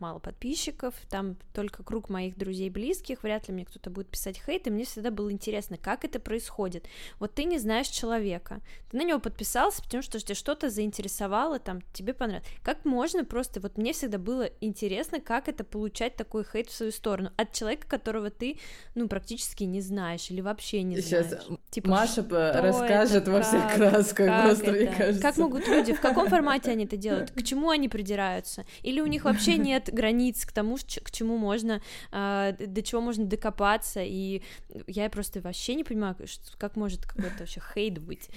мало подписчиков, там только круг моих друзей близких, вряд ли мне кто-то будет писать хейт, и мне всегда было интересно, как это происходит. Вот ты не знаешь человека, ты на него подписался, потому что тебя что-то заинтересовало, там, тебе понравилось. Как можно просто, вот мне всегда было интересно, как это получать такой хейт в свою сторону от человека, которого ты, ну, практически не знаешь или вообще не Сейчас знаешь.
Типа, Маша расскажет это, во всех как, красках, как просто, это? мне кажется.
Как могут люди, в каком формате они это делают, к чему они придираются, или у них вообще нет границ к тому, к чему можно, а, до чего можно докопаться, и я просто вообще не понимаю, как может какой-то вообще хейт быть.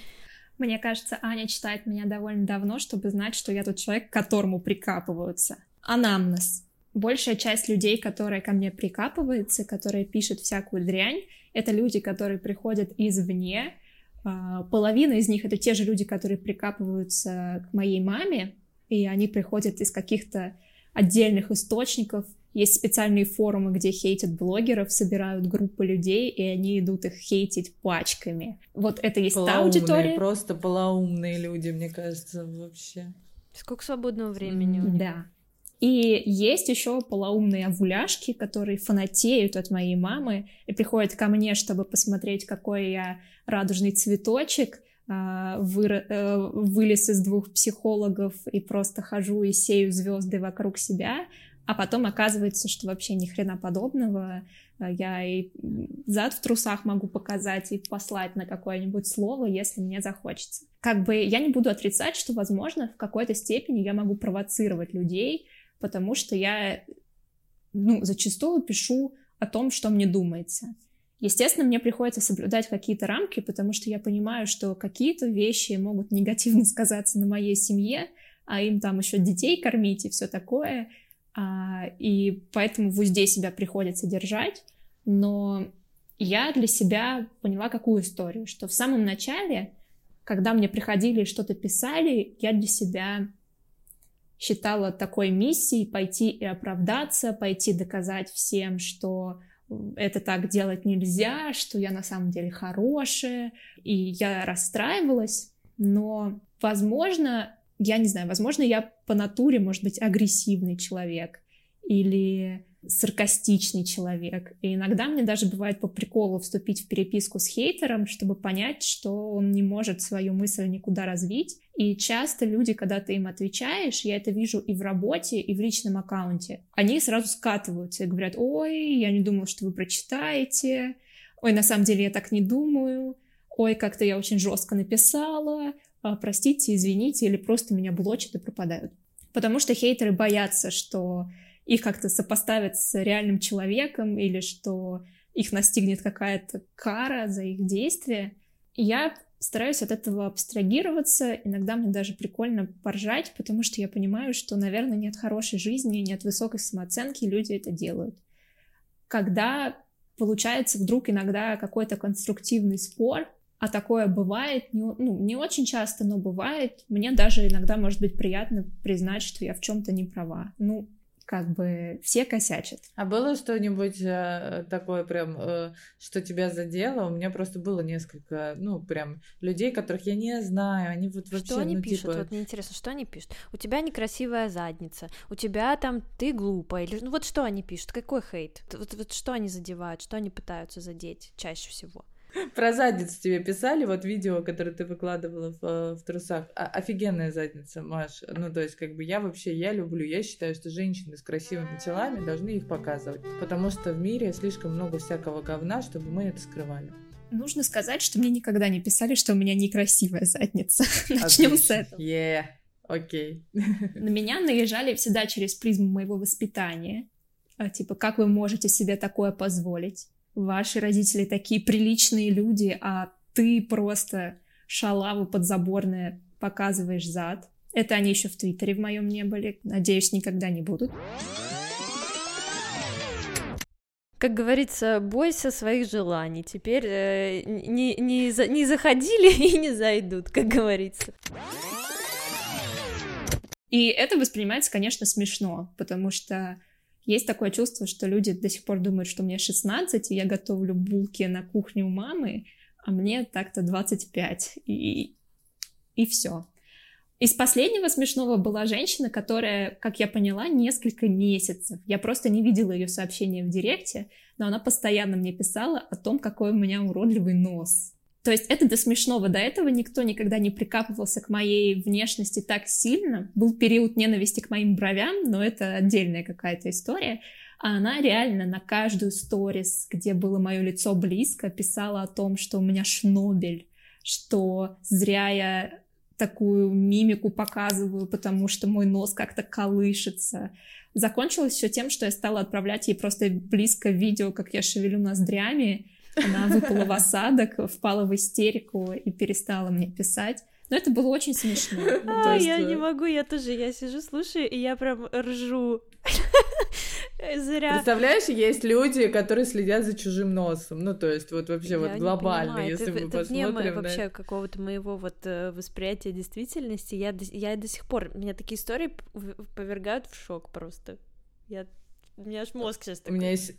Мне кажется, Аня читает меня довольно давно, чтобы знать, что я тот человек, к которому прикапываются. Анамнез. Большая часть людей, которые ко мне прикапываются, которые пишут всякую дрянь, это люди, которые приходят извне. А, половина из них — это те же люди, которые прикапываются к моей маме, и они приходят из каких-то отдельных источников. Есть специальные форумы, где хейтят блогеров, собирают группы людей, и они идут их хейтить пачками. Вот это есть полоумные, та аудитория.
Просто полоумные люди, мне кажется, вообще.
Сколько свободного времени?
Mm-hmm. Да. И есть еще полоумные овуляшки, которые фанатеют от моей мамы и приходят ко мне, чтобы посмотреть, какой я радужный цветочек, а, э, вылез из двух психологов и просто хожу и сею звезды вокруг себя. а потом оказывается, что вообще ни хрена подобного. Э, я и зад в трусах могу показать и послать на какое-нибудь слово, если мне захочется. Как бы я не буду отрицать, что, возможно, в какой-то степени я могу провоцировать людей, потому что я, ну, зачастую пишу о том, что мне думается. Естественно, мне приходится соблюдать какие-то рамки, потому что я понимаю, что какие-то вещи могут негативно сказаться на моей семье, а им там еще детей кормить и все такое. А, и поэтому в узде себя приходится держать. Но я для себя поняла какую историю, что в самом начале, когда мне приходили и что-то писали, я для себя считала такой миссией пойти и оправдаться, пойти доказать всем, что это так делать нельзя, что я на самом деле хорошая, и я расстраивалась, но, возможно, я не знаю, возможно, я по натуре, может быть, агрессивный человек или саркастичный человек. И иногда мне даже бывает по приколу вступить в переписку с хейтером, чтобы понять, что он не может свою мысль никуда развить. И часто люди, когда ты им отвечаешь, я это вижу и в работе, и в личном аккаунте, они сразу скатываются и говорят, ой, я не думал, что вы прочитаете, ой, на самом деле я так не думаю, ой, как-то я очень жестко написала, а, простите, извините, или просто меня блочат и пропадают. Потому что хейтеры боятся, что их как-то сопоставят с реальным человеком или что их настигнет какая-то кара за их действия. И я стараюсь от этого абстрагироваться. Иногда мне даже прикольно поржать, потому что я понимаю, что, наверное, нет хорошей жизни, нет высокой самооценки, люди это делают. Когда получается вдруг иногда какой-то конструктивный спор, а такое бывает, не, ну, не очень часто, но бывает. Мне даже иногда может быть приятно признать, что я в чем-то не права. Ну, как бы все косячат.
А было что-нибудь э, такое прям, э, что тебя задело? У меня просто было несколько, ну, прям людей, которых я не знаю, они вот вообще...
Что они
ну,
пишут?
Типа...
Вот мне интересно, что они пишут? У тебя некрасивая задница, у тебя там ты глупая, или ну вот что они пишут? Какой хейт? Вот, вот что они задевают, что они пытаются задеть чаще всего?
Про задницу тебе писали, вот видео, которое ты выкладывала в, э, в трусах. А, офигенная задница, Маш. Ну, то есть, как бы я вообще, я люблю, я считаю, что женщины с красивыми телами должны их показывать. Потому что в мире слишком много всякого говна, чтобы мы это скрывали.
Нужно сказать, что мне никогда не писали, что у меня некрасивая задница. Начнем с этого.
Yeah. Окей.
Okay. На меня наезжали всегда через призму моего воспитания. А, типа, как вы можете себе такое позволить? Ваши родители такие приличные люди, а ты просто шалава подзаборная показываешь зад. Это они еще в Твиттере в моем не были. Надеюсь, никогда не будут.
Как говорится, бойся своих желаний. Теперь э, не, не, за, не заходили и не зайдут, как говорится.
И это воспринимается, конечно, смешно, потому что есть такое чувство, что люди до сих пор думают, что мне 16, и я готовлю булки на кухне у мамы, а мне так-то 25, и, и все. Из последнего смешного была женщина, которая, как я поняла, несколько месяцев. Я просто не видела ее сообщения в директе, но она постоянно мне писала о том, какой у меня уродливый нос. То есть это до смешного. До этого никто никогда не прикапывался к моей внешности так сильно. Был период ненависти к моим бровям, но это отдельная какая-то история. А она реально на каждую сторис, где было мое лицо близко, писала о том, что у меня шнобель, что зря я такую мимику показываю, потому что мой нос как-то колышется. Закончилось все тем, что я стала отправлять ей просто близко видео, как я шевелю ноздрями, она выпала в осадок, впала в истерику и перестала мне писать. Но это было очень смешно.
Ну, а, есть... я не могу, я тоже, я сижу, слушаю, и я прям ржу.
Зря. Представляешь, есть люди, которые следят за чужим носом. Ну, то есть, вот вообще, я вот глобально, если это, мы это посмотрим.
Это вне вообще какого-то моего вот э, восприятия действительности. Я, я до сих пор, меня такие истории повергают в шок просто. Я, у меня аж мозг сейчас такой.
У меня есть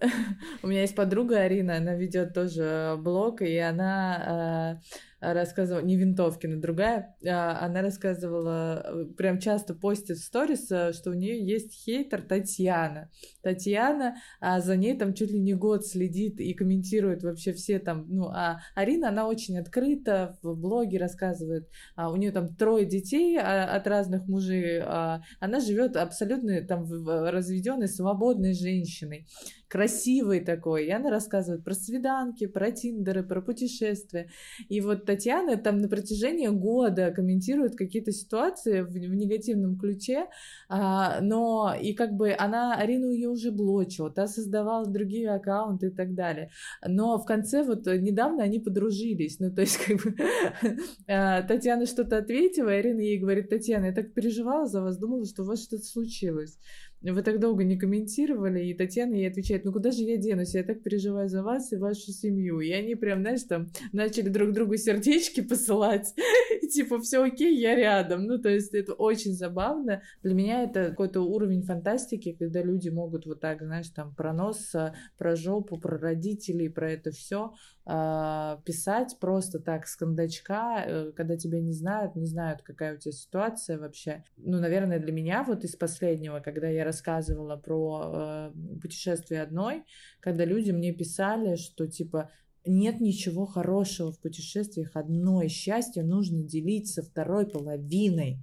У меня есть подруга Арина, она ведет тоже блог, и она рассказывала, не Винтовкина, другая, а, она рассказывала, э, прям часто постит в сторис, э, что у нее есть хейтер Татьяна. Татьяна, а за ней там чуть ли не год следит и комментирует вообще все там, ну, а Арина, она очень открыта, в блоге рассказывает, а у нее там трое детей а, от разных мужей, а она живет абсолютно там разведенной, свободной женщиной красивый такой. И она рассказывает про свиданки, про тиндеры, про путешествия. И вот Татьяна там на протяжении года комментирует какие-то ситуации в, в негативном ключе, а, но и как бы она, Арину ее уже блочила, та создавала другие аккаунты и так далее. Но в конце вот недавно они подружились. Ну, то есть как бы а, Татьяна что-то ответила, Арина ей говорит, Татьяна, я так переживала за вас, думала, что у вас что-то случилось вы так долго не комментировали, и Татьяна ей отвечает, ну куда же я денусь, я так переживаю за вас и вашу семью. И они прям, знаешь, там начали друг другу сердечки посылать, и типа, все окей, я рядом. Ну, то есть это очень забавно. Для меня это какой-то уровень фантастики, когда люди могут вот так, знаешь, там про нос, про жопу, про родителей, про это все а, писать просто так с кондачка, э, когда тебя не знают, не знают, какая у тебя ситуация вообще. Ну, наверное, для меня вот из последнего, когда я рассказывала про э, путешествие одной, когда люди мне писали, что типа нет ничего хорошего в путешествиях одной, счастье нужно делить со второй половиной.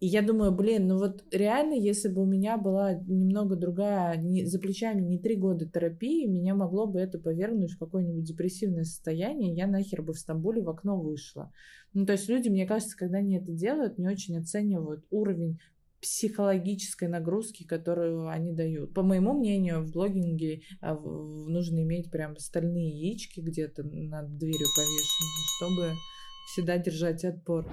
И я думаю, блин, ну вот реально, если бы у меня была немного другая, не, за плечами не три года терапии, меня могло бы это повернуть в какое-нибудь депрессивное состояние, я нахер бы в Стамбуле в окно вышла. Ну, то есть люди, мне кажется, когда они это делают, не очень оценивают уровень психологической нагрузки, которую они дают. По моему мнению, в блогинге а, нужно иметь прям стальные яички где-то над дверью повешенные, чтобы всегда держать отпор.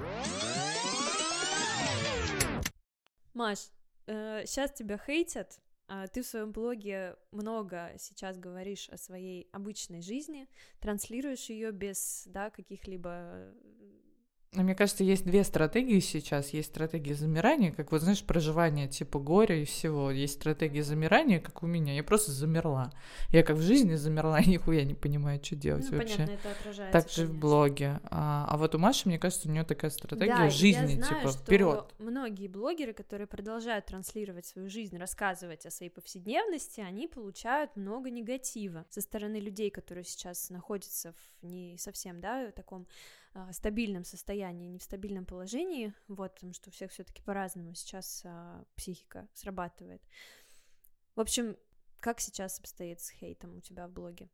Маш, э, сейчас тебя хейтят, а ты в своем блоге много сейчас говоришь о своей обычной жизни, транслируешь ее без да, каких-либо
но мне кажется, есть две стратегии сейчас. Есть стратегия замирания, как вот, знаешь, проживание типа горя и всего. Есть стратегия замирания, как у меня. Я просто замерла. Я как в жизни замерла, нихуя не понимаю, что делать ну, вообще.
Понятно, это отражается,
так же в блоге. А, а вот у Маши, мне кажется, у нее такая стратегия да, жизни,
я знаю,
типа, вперед.
Многие блогеры, которые продолжают транслировать свою жизнь, рассказывать о своей повседневности, они получают много негатива со стороны людей, которые сейчас находятся в не совсем, да, таком а, стабильном состоянии, не в стабильном положении, вот, потому что у всех все-таки по-разному сейчас а, психика срабатывает. В общем, как сейчас обстоит с хейтом у тебя в блоге?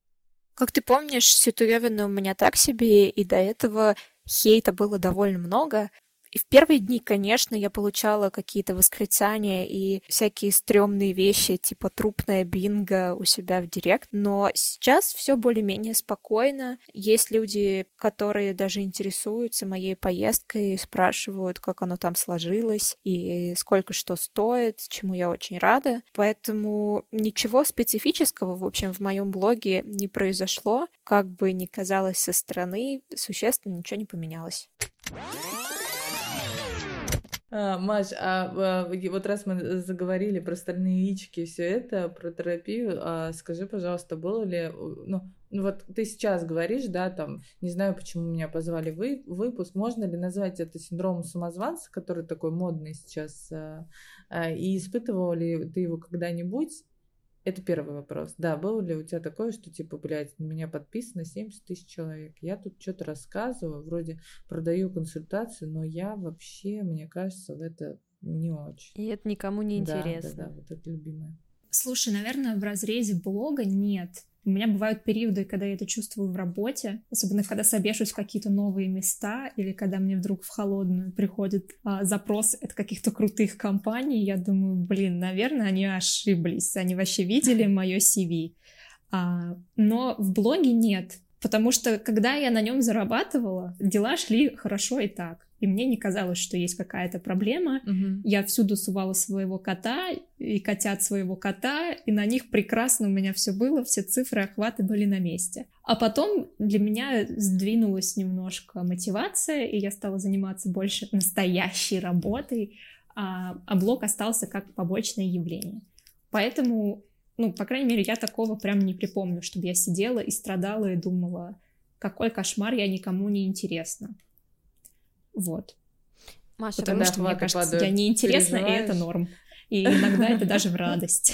Как ты помнишь, Ситуевина у меня так себе, и до этого хейта было довольно много. И в первые дни, конечно, я получала какие-то восклицания и всякие стрёмные вещи, типа трупная бинго у себя в директ, но сейчас все более-менее спокойно. Есть люди, которые даже интересуются моей поездкой, спрашивают, как оно там сложилось и сколько что стоит, чему я очень рада. Поэтому ничего специфического, в общем, в моем блоге не произошло. Как бы ни казалось со стороны, существенно ничего не поменялось.
А, Маш, а, а вот раз мы заговорили про стальные яички все это, про терапию, а, скажи, пожалуйста, было ли, ну, ну вот ты сейчас говоришь, да, там, не знаю, почему меня позвали вы, выпуск, можно ли назвать это синдромом самозванца, который такой модный сейчас, и испытывал ли ты его когда-нибудь, это первый вопрос. Да, было ли у тебя такое, что типа, блядь, на меня подписано 70 тысяч человек. Я тут что-то рассказываю, вроде продаю консультацию, но я вообще, мне кажется, в это не очень.
И это никому не интересно.
Да, да, да, вот это любимое.
Слушай, наверное, в разрезе блога нет. У меня бывают периоды, когда я это чувствую в работе, особенно когда собешусь в какие-то новые места или когда мне вдруг в холодную приходит а, запрос от каких-то крутых компаний, я думаю, блин, наверное, они ошиблись, они вообще видели мое CV. А, но в блоге нет, потому что когда я на нем зарабатывала, дела шли хорошо и так и мне не казалось, что есть какая-то проблема. Угу. Я всюду сувала своего кота и котят своего кота, и на них прекрасно у меня все было, все цифры, охваты были на месте. А потом для меня сдвинулась немножко мотивация, и я стала заниматься больше настоящей работой, а, а блог остался как побочное явление. Поэтому, ну, по крайней мере, я такого прям не припомню, чтобы я сидела и страдала и думала, какой кошмар, я никому не интересна. Вот.
Маша,
Потому что, мне кажется, падают, я неинтересна, и это норм. И иногда это даже в радость.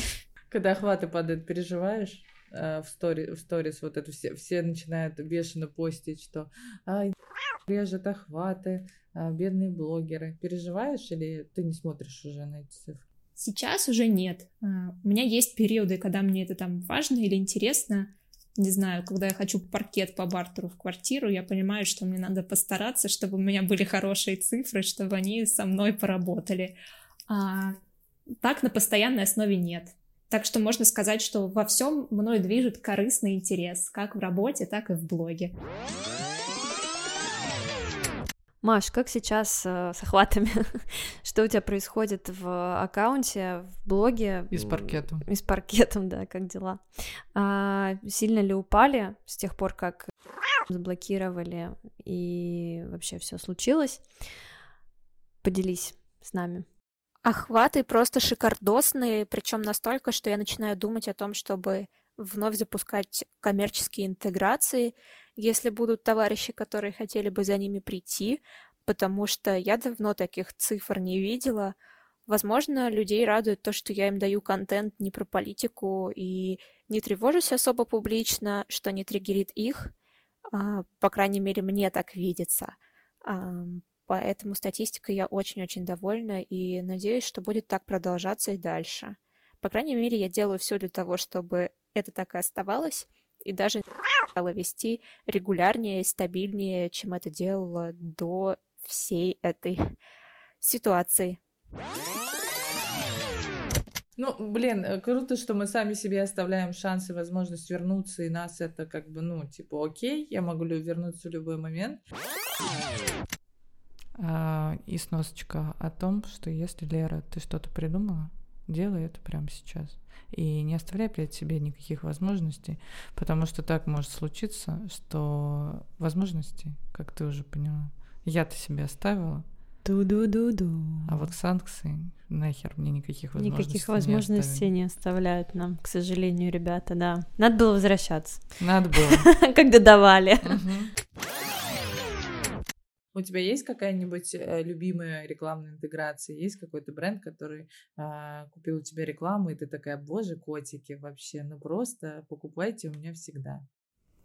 Когда охваты падают, переживаешь? Э, в, стори, в сторис вот это все, все начинают бешено постить, что ай, режет охваты, а, бедные блогеры. Переживаешь или ты не смотришь уже на эти цифры?
Сейчас уже нет. А, у меня есть периоды, когда мне это там важно или интересно. Не знаю, когда я хочу паркет по бартеру в квартиру, я понимаю, что мне надо постараться, чтобы у меня были хорошие цифры, чтобы они со мной поработали. А так на постоянной основе нет. Так что можно сказать, что во всем мной движет корыстный интерес, как в работе, так и в блоге.
Маш, как сейчас э, с охватами? Что у тебя происходит в аккаунте, в блоге?
И с паркетом.
И с паркетом, да, как дела? А, сильно ли упали с тех пор, как заблокировали и вообще все случилось? Поделись с нами.
Охваты просто шикардосные, причем настолько, что я начинаю думать о том, чтобы вновь запускать коммерческие интеграции, если будут товарищи, которые хотели бы за ними прийти, потому что я давно таких цифр не видела. Возможно, людей радует то, что я им даю контент не про политику и не тревожусь особо публично, что не триггерит их. А, по крайней мере, мне так видится. Поэтому статистикой я очень-очень довольна и надеюсь, что будет так продолжаться и дальше. По крайней мере, я делаю все для того, чтобы это так и оставалось, и даже стала вести регулярнее и стабильнее, чем это делала до всей этой ситуации.
Ну, блин, э, круто, что мы сами себе оставляем шанс и возможность вернуться, и нас это как бы, ну, типа, окей, я могу вернуться в любой момент. А, и сносочка о том, что если, Лера, ты что-то придумала, делай это прямо сейчас. И не оставляй перед себе никаких возможностей, потому что так может случиться, что возможности, как ты уже поняла, я-то себе оставила,
Ду-ду-ду-ду.
А вот санкции, нахер мне никаких возможностей
Никаких возможностей не, не оставляют нам, к сожалению, ребята, да. Надо было возвращаться.
Надо было.
Когда давали.
У тебя есть какая-нибудь э, любимая рекламная интеграция? Есть какой-то бренд, который э, купил у тебя рекламу, и ты такая, боже, котики, вообще, ну просто покупайте у меня всегда.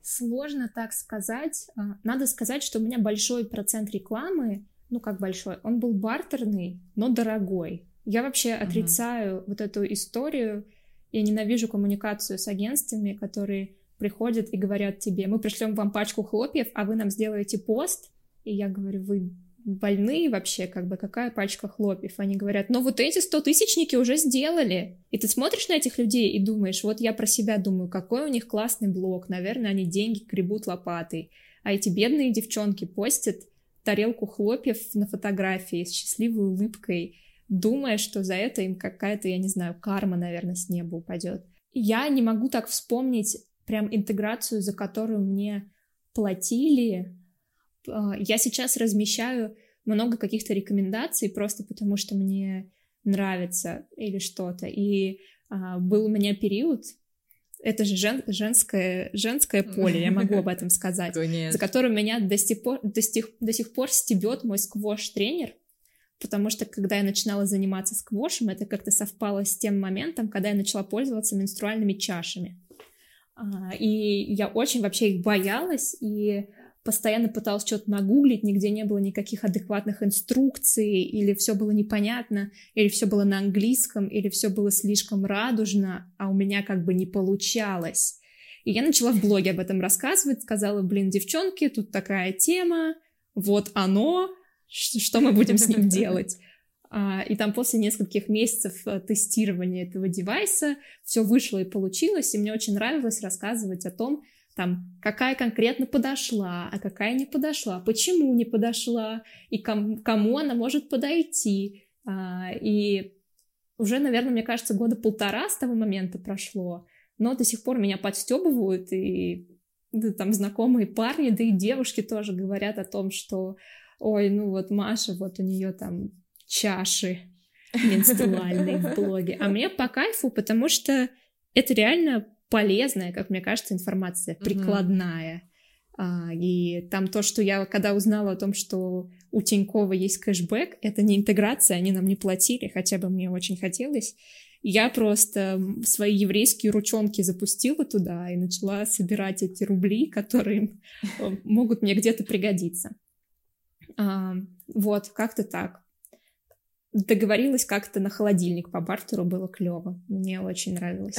Сложно так сказать. А, надо сказать, что у меня большой процент рекламы, ну как большой, он был бартерный, но дорогой. Я вообще uh-huh. отрицаю вот эту историю. Я ненавижу коммуникацию с агентствами, которые приходят и говорят тебе, мы пришлем вам пачку хлопьев, а вы нам сделаете пост, и я говорю, вы больны вообще, как бы, какая пачка хлопьев? Они говорят, ну вот эти сто тысячники уже сделали. И ты смотришь на этих людей и думаешь, вот я про себя думаю, какой у них классный блог, наверное, они деньги гребут лопатой. А эти бедные девчонки постят тарелку хлопьев на фотографии с счастливой улыбкой, думая, что за это им какая-то, я не знаю, карма, наверное, с неба упадет. Я не могу так вспомнить прям интеграцию, за которую мне платили, я сейчас размещаю много каких-то рекомендаций просто потому, что мне нравится или что-то. И а, был у меня период, это же жен, женское, женское поле, я могу об этом сказать, за которым меня до сих, пор, до, сих, до сих пор стебет мой сквош-тренер, потому что когда я начинала заниматься сквошем, это как-то совпало с тем моментом, когда я начала пользоваться менструальными чашами. А, и я очень вообще их боялась, и постоянно пыталась что-то нагуглить, нигде не было никаких адекватных инструкций, или все было непонятно, или все было на английском, или все было слишком радужно, а у меня как бы не получалось. И я начала в блоге об этом рассказывать, сказала, блин, девчонки, тут такая тема, вот оно, что мы будем с ним делать? А, и там после нескольких месяцев э, тестирования этого девайса все вышло и получилось, и мне очень нравилось рассказывать о том, там, какая конкретно подошла, а какая не подошла, почему не подошла, и ком, кому она может подойти. А, и уже, наверное, мне кажется, года полтора с того момента прошло, но до сих пор меня подстебывают, и да, там знакомые парни, да и девушки тоже говорят о том, что ой, ну вот Маша, вот у нее там чаши менструальные в блоге. А мне по кайфу, потому что это реально полезная, как мне кажется, информация, прикладная. А, и там то, что я, когда узнала о том, что у Тинькова есть кэшбэк, это не интеграция, они нам не платили, хотя бы мне очень хотелось. Я просто свои еврейские ручонки запустила туда и начала собирать эти рубли, которые могут мне где-то пригодиться. А, вот, как-то так. Договорилась как-то на холодильник по бартеру, было клево. Мне очень нравилось.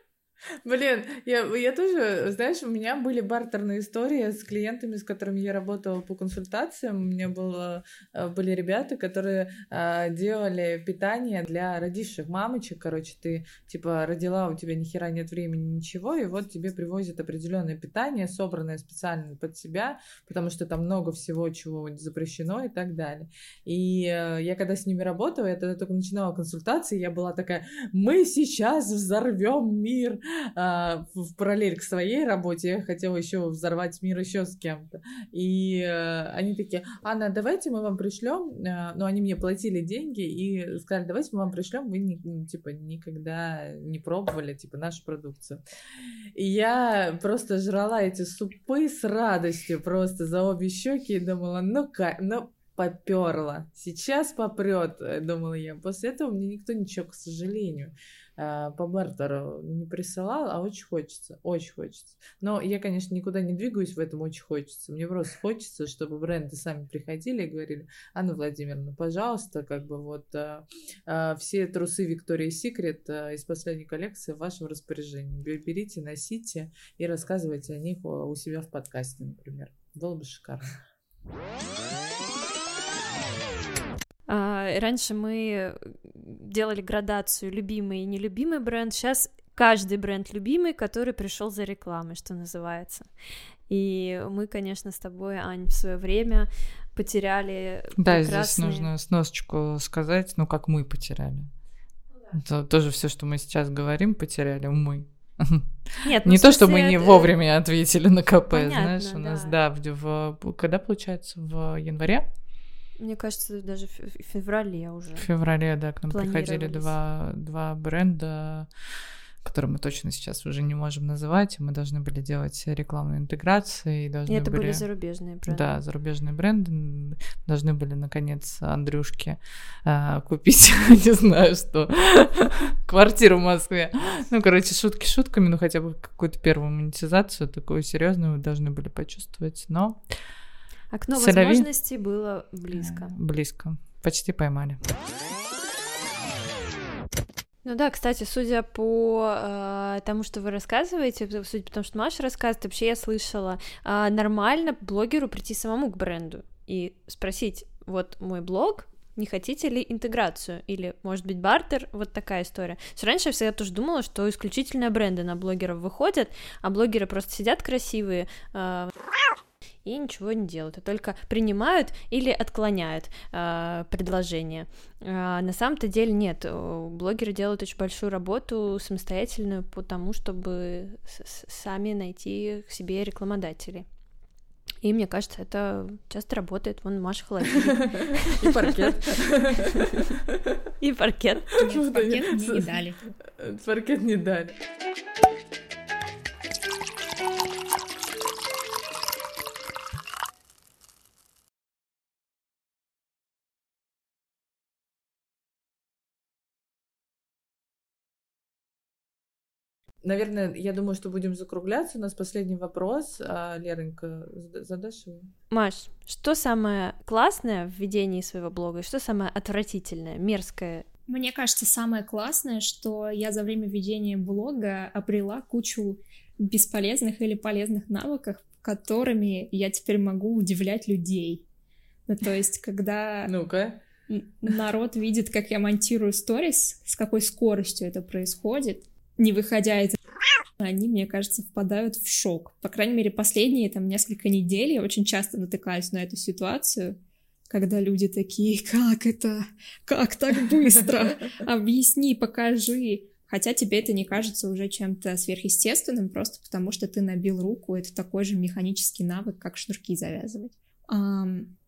Блин, я, я тоже, знаешь, у меня были бартерные истории с клиентами, с которыми я работала по консультациям. У меня было, э, были ребята, которые а, делали питание для родивших мамочек. Короче, ты типа родила, у тебя ни хера нет времени, ничего, и вот тебе привозят определенное питание, собранное специально под себя, потому что там много всего, чего запрещено и так далее. И э, я когда с ними работала, я тогда только начинала консультации, я была такая, мы сейчас взорвем мир, а, в параллель к своей работе я хотела еще взорвать мир еще с кем-то. И а, они такие, Анна, давайте мы вам пришлем, а, ну, они мне платили деньги и сказали, давайте мы вам пришлем, вы, ну, типа, никогда не пробовали, типа, нашу продукцию. И я просто жрала эти супы с радостью просто за обе щеки и думала, ну-ка, ну, поперла. Сейчас попрет, думала я. После этого мне никто ничего, к сожалению. Э, по бартеру не присылал, а очень хочется, очень хочется. Но я, конечно, никуда не двигаюсь в этом, очень хочется. Мне просто хочется, чтобы бренды сами приходили и говорили, Анна Владимировна, пожалуйста, как бы вот а, а, все трусы Secret а, из последней коллекции в вашем распоряжении. Берите, носите и рассказывайте о них у себя в подкасте, например. Было бы шикарно.
А, раньше мы делали градацию любимый и нелюбимый бренд, сейчас каждый бренд любимый, который пришел за рекламой, что называется. И мы, конечно, с тобой, Ань, в свое время потеряли.
Да, прекрасные... здесь нужно сносочку сказать, ну как мы потеряли. Это тоже все, что мы сейчас говорим, потеряли мы. Нет, ну, не то, что мы не вовремя ответили на КП, Понятно, знаешь, у нас, да, в, в, когда получается, в январе
мне кажется, даже в феврале уже.
В феврале, да, к нам приходили два, два бренда, которые мы точно сейчас уже не можем называть. Мы должны были делать рекламную интеграцию. И, должны
и это
были...
были зарубежные бренды.
Да, зарубежные бренды. Должны были, наконец, Андрюшке э, купить, не знаю что, квартиру в Москве. Ну, короче, шутки шутками, ну, хотя бы какую-то первую монетизацию такую серьезную должны были почувствовать. Но
Окно Соляви... возможностей было близко.
Близко. Почти поймали.
Ну да, кстати, судя по э, тому, что вы рассказываете, судя по тому, что Маша рассказывает, вообще я слышала, э, нормально блогеру прийти самому к бренду и спросить, вот мой блог, не хотите ли интеграцию или, может быть, бартер, вот такая история. Все раньше я всегда тоже думала, что исключительно бренды на блогеров выходят, а блогеры просто сидят красивые, э, и ничего не делают, а только принимают или отклоняют э, предложение. А на самом-то деле нет, блогеры делают очень большую работу самостоятельную по тому, чтобы сами найти к себе рекламодателей. И мне кажется, это часто работает. Вон Маша холодильник.
И паркет.
И паркет.
Паркет не дали.
Паркет не дали. Наверное, я думаю, что будем закругляться. У нас последний вопрос. А, Леронька, задашь его?
Маш, что самое классное в ведении своего блога и что самое отвратительное, мерзкое?
Мне кажется, самое классное, что я за время ведения блога обрела кучу бесполезных или полезных навыков, которыми я теперь могу удивлять людей. Ну, то есть, когда...
Ну-ка.
Народ видит, как я монтирую сторис, с какой скоростью это происходит, не выходя из они, мне кажется, впадают в шок. По крайней мере, последние там несколько недель я очень часто натыкаюсь на эту ситуацию, когда люди такие, как это, как так быстро, объясни, покажи. Хотя тебе это не кажется уже чем-то сверхъестественным, просто потому что ты набил руку, это такой же механический навык, как шнурки завязывать.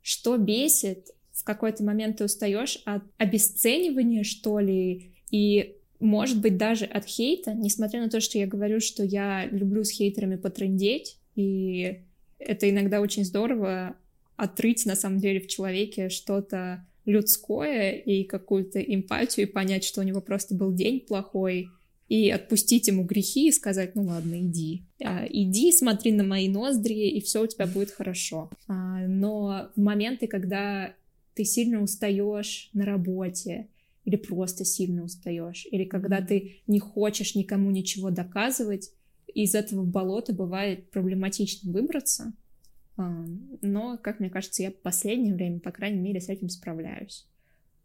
Что бесит, в какой-то момент ты устаешь от обесценивания, что ли, и может быть, даже от хейта, несмотря на то, что я говорю, что я люблю с хейтерами потрындеть, И это иногда очень здорово отрыть на самом деле в человеке что-то людское и какую-то эмпатию, и понять, что у него просто был день плохой, и отпустить ему грехи и сказать, ну ладно, иди. А, иди, смотри на мои ноздри, и все у тебя будет хорошо. А, но в моменты, когда ты сильно устаешь на работе, или просто сильно устаешь, или когда ты не хочешь никому ничего доказывать, из этого болота бывает проблематично выбраться. Но, как мне кажется, я в последнее время, по крайней мере, с этим справляюсь.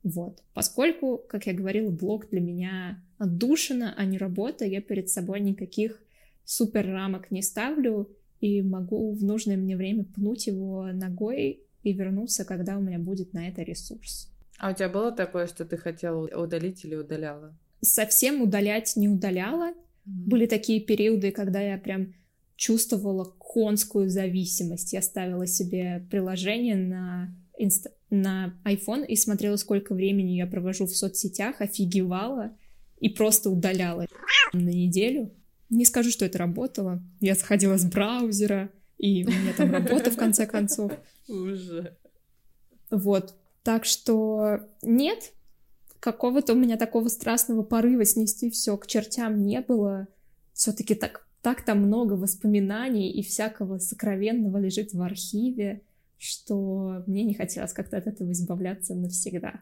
Вот. Поскольку, как я говорила, блог для меня отдушина, а не работа, я перед собой никаких супер рамок не ставлю и могу в нужное мне время пнуть его ногой и вернуться, когда у меня будет на это ресурс.
А у тебя было такое, что ты хотела удалить или удаляла?
Совсем удалять не удаляла. Mm-hmm. Были такие периоды, когда я прям чувствовала конскую зависимость. Я ставила себе приложение на, инста... на iPhone и смотрела, сколько времени я провожу в соцсетях, офигевала и просто удаляла на неделю. Не скажу, что это работало. Я заходила с браузера, и у меня там работа в конце концов.
Уже.
Вот. Так что нет, какого-то у меня такого страстного порыва снести все к чертям не было. Все-таки так, так-то много воспоминаний и всякого сокровенного лежит в архиве, что мне не хотелось как-то от этого избавляться навсегда.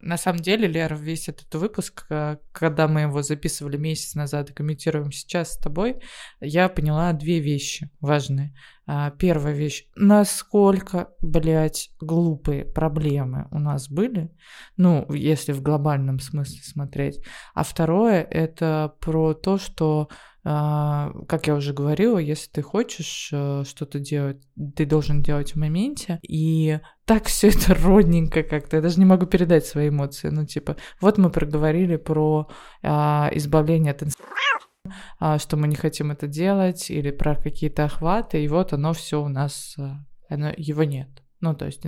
На самом деле, Лера, весь этот выпуск, э, когда мы его записывали месяц назад и комментируем сейчас с тобой, я поняла две вещи важные. А, первая вещь, насколько, блядь, глупые проблемы у нас были, ну, если в глобальном смысле смотреть. А второе, это про то, что а, как я уже говорила, если ты хочешь э, что-то делать, ты должен делать в моменте. И так все это родненько как-то. Я даже не могу передать свои эмоции. Ну, типа, вот мы проговорили про а, избавление от а, что мы не хотим это делать, или про какие-то охваты, и вот оно все у нас, а, оно, его нет. Ну, то есть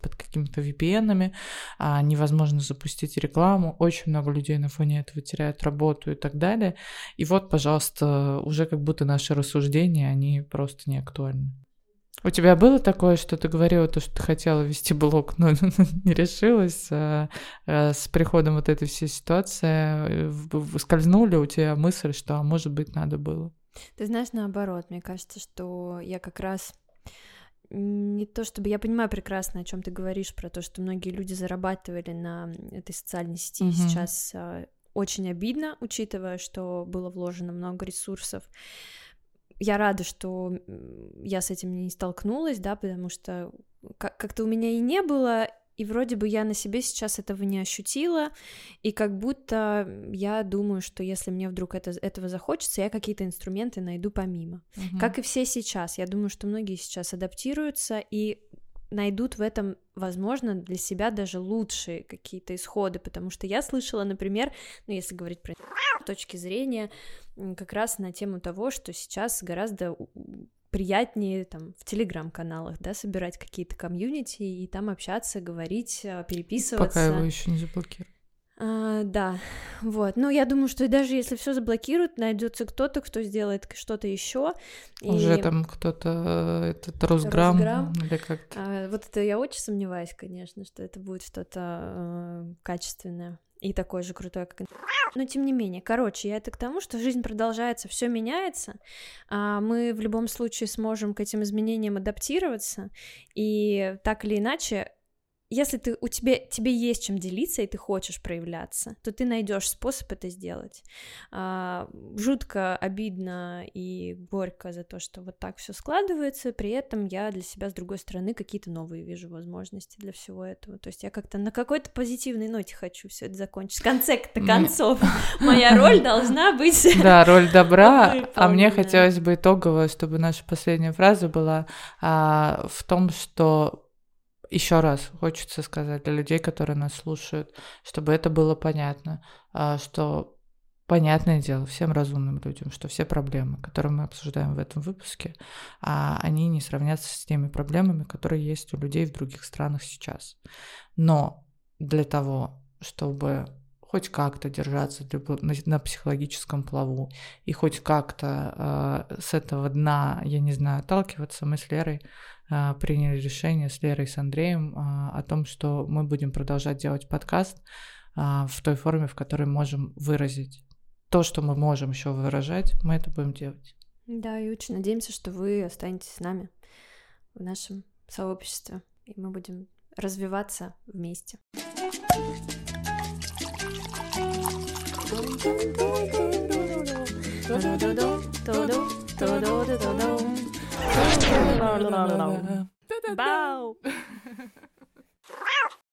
под какими-то VPN, а, невозможно запустить рекламу, очень много людей на фоне этого теряют работу и так далее. И вот, пожалуйста, уже как будто наши рассуждения, они просто не актуальны. У тебя было такое, что ты говорила, то, что ты хотела вести блог, но не решилась а, а, с приходом вот этой всей ситуации? Скользнула ли у тебя мысль, что, а может быть, надо было?
Ты знаешь, наоборот, мне кажется, что я как раз не то чтобы я понимаю прекрасно, о чем ты говоришь, про то, что многие люди зарабатывали на этой социальной сети, mm-hmm. сейчас а, очень обидно, учитывая, что было вложено много ресурсов. Я рада, что я с этим не столкнулась, да, потому что как-то у меня и не было и вроде бы я на себе сейчас этого не ощутила, и как будто я думаю, что если мне вдруг это, этого захочется, я какие-то инструменты найду помимо. Угу. Как и все сейчас. Я думаю, что многие сейчас адаптируются и найдут в этом, возможно, для себя даже лучшие какие-то исходы, потому что я слышала, например, ну, если говорить про точки зрения, как раз на тему того, что сейчас гораздо приятнее там в телеграм-каналах, да, собирать какие-то комьюнити и там общаться, говорить, а, переписываться.
Пока его еще не заблокируют.
А, да, вот. Ну, я думаю, что даже если все заблокируют, найдется кто-то, кто сделает что-то еще.
Уже и... там кто-то этот Росграм, Росграм. или как-то.
А, вот это я очень сомневаюсь, конечно, что это будет что-то э, качественное и такой же крутой, как... Но тем не менее, короче, я это к тому, что жизнь продолжается, все меняется, а мы в любом случае сможем к этим изменениям адаптироваться, и так или иначе если ты, у тебя, тебе есть чем делиться, и ты хочешь проявляться, то ты найдешь способ это сделать. А, жутко обидно и горько за то, что вот так все складывается, при этом я для себя, с другой стороны, какие-то новые вижу возможности для всего этого. То есть я как-то на какой-то позитивной ноте хочу все это закончить. В конце-то концов, моя роль должна быть...
Да, роль добра, а мне хотелось бы итогово, чтобы наша последняя фраза была а, в том, что еще раз хочется сказать для людей, которые нас слушают, чтобы это было понятно, а, что понятное дело всем разумным людям, что все проблемы, которые мы обсуждаем в этом выпуске, а, они не сравнятся с теми проблемами, которые есть у людей в других странах сейчас. Но для того, чтобы хоть как-то держаться на, психологическом плаву и хоть как-то э, с этого дна, я не знаю, отталкиваться, мы с Лерой приняли решение с Лерой и с Андреем э, о том, что мы будем продолжать делать подкаст э, в той форме, в которой можем выразить то, что мы можем еще выражать, мы это будем делать.
Да, и очень надеемся, что вы останетесь с нами в нашем сообществе, и мы будем развиваться вместе. 바우.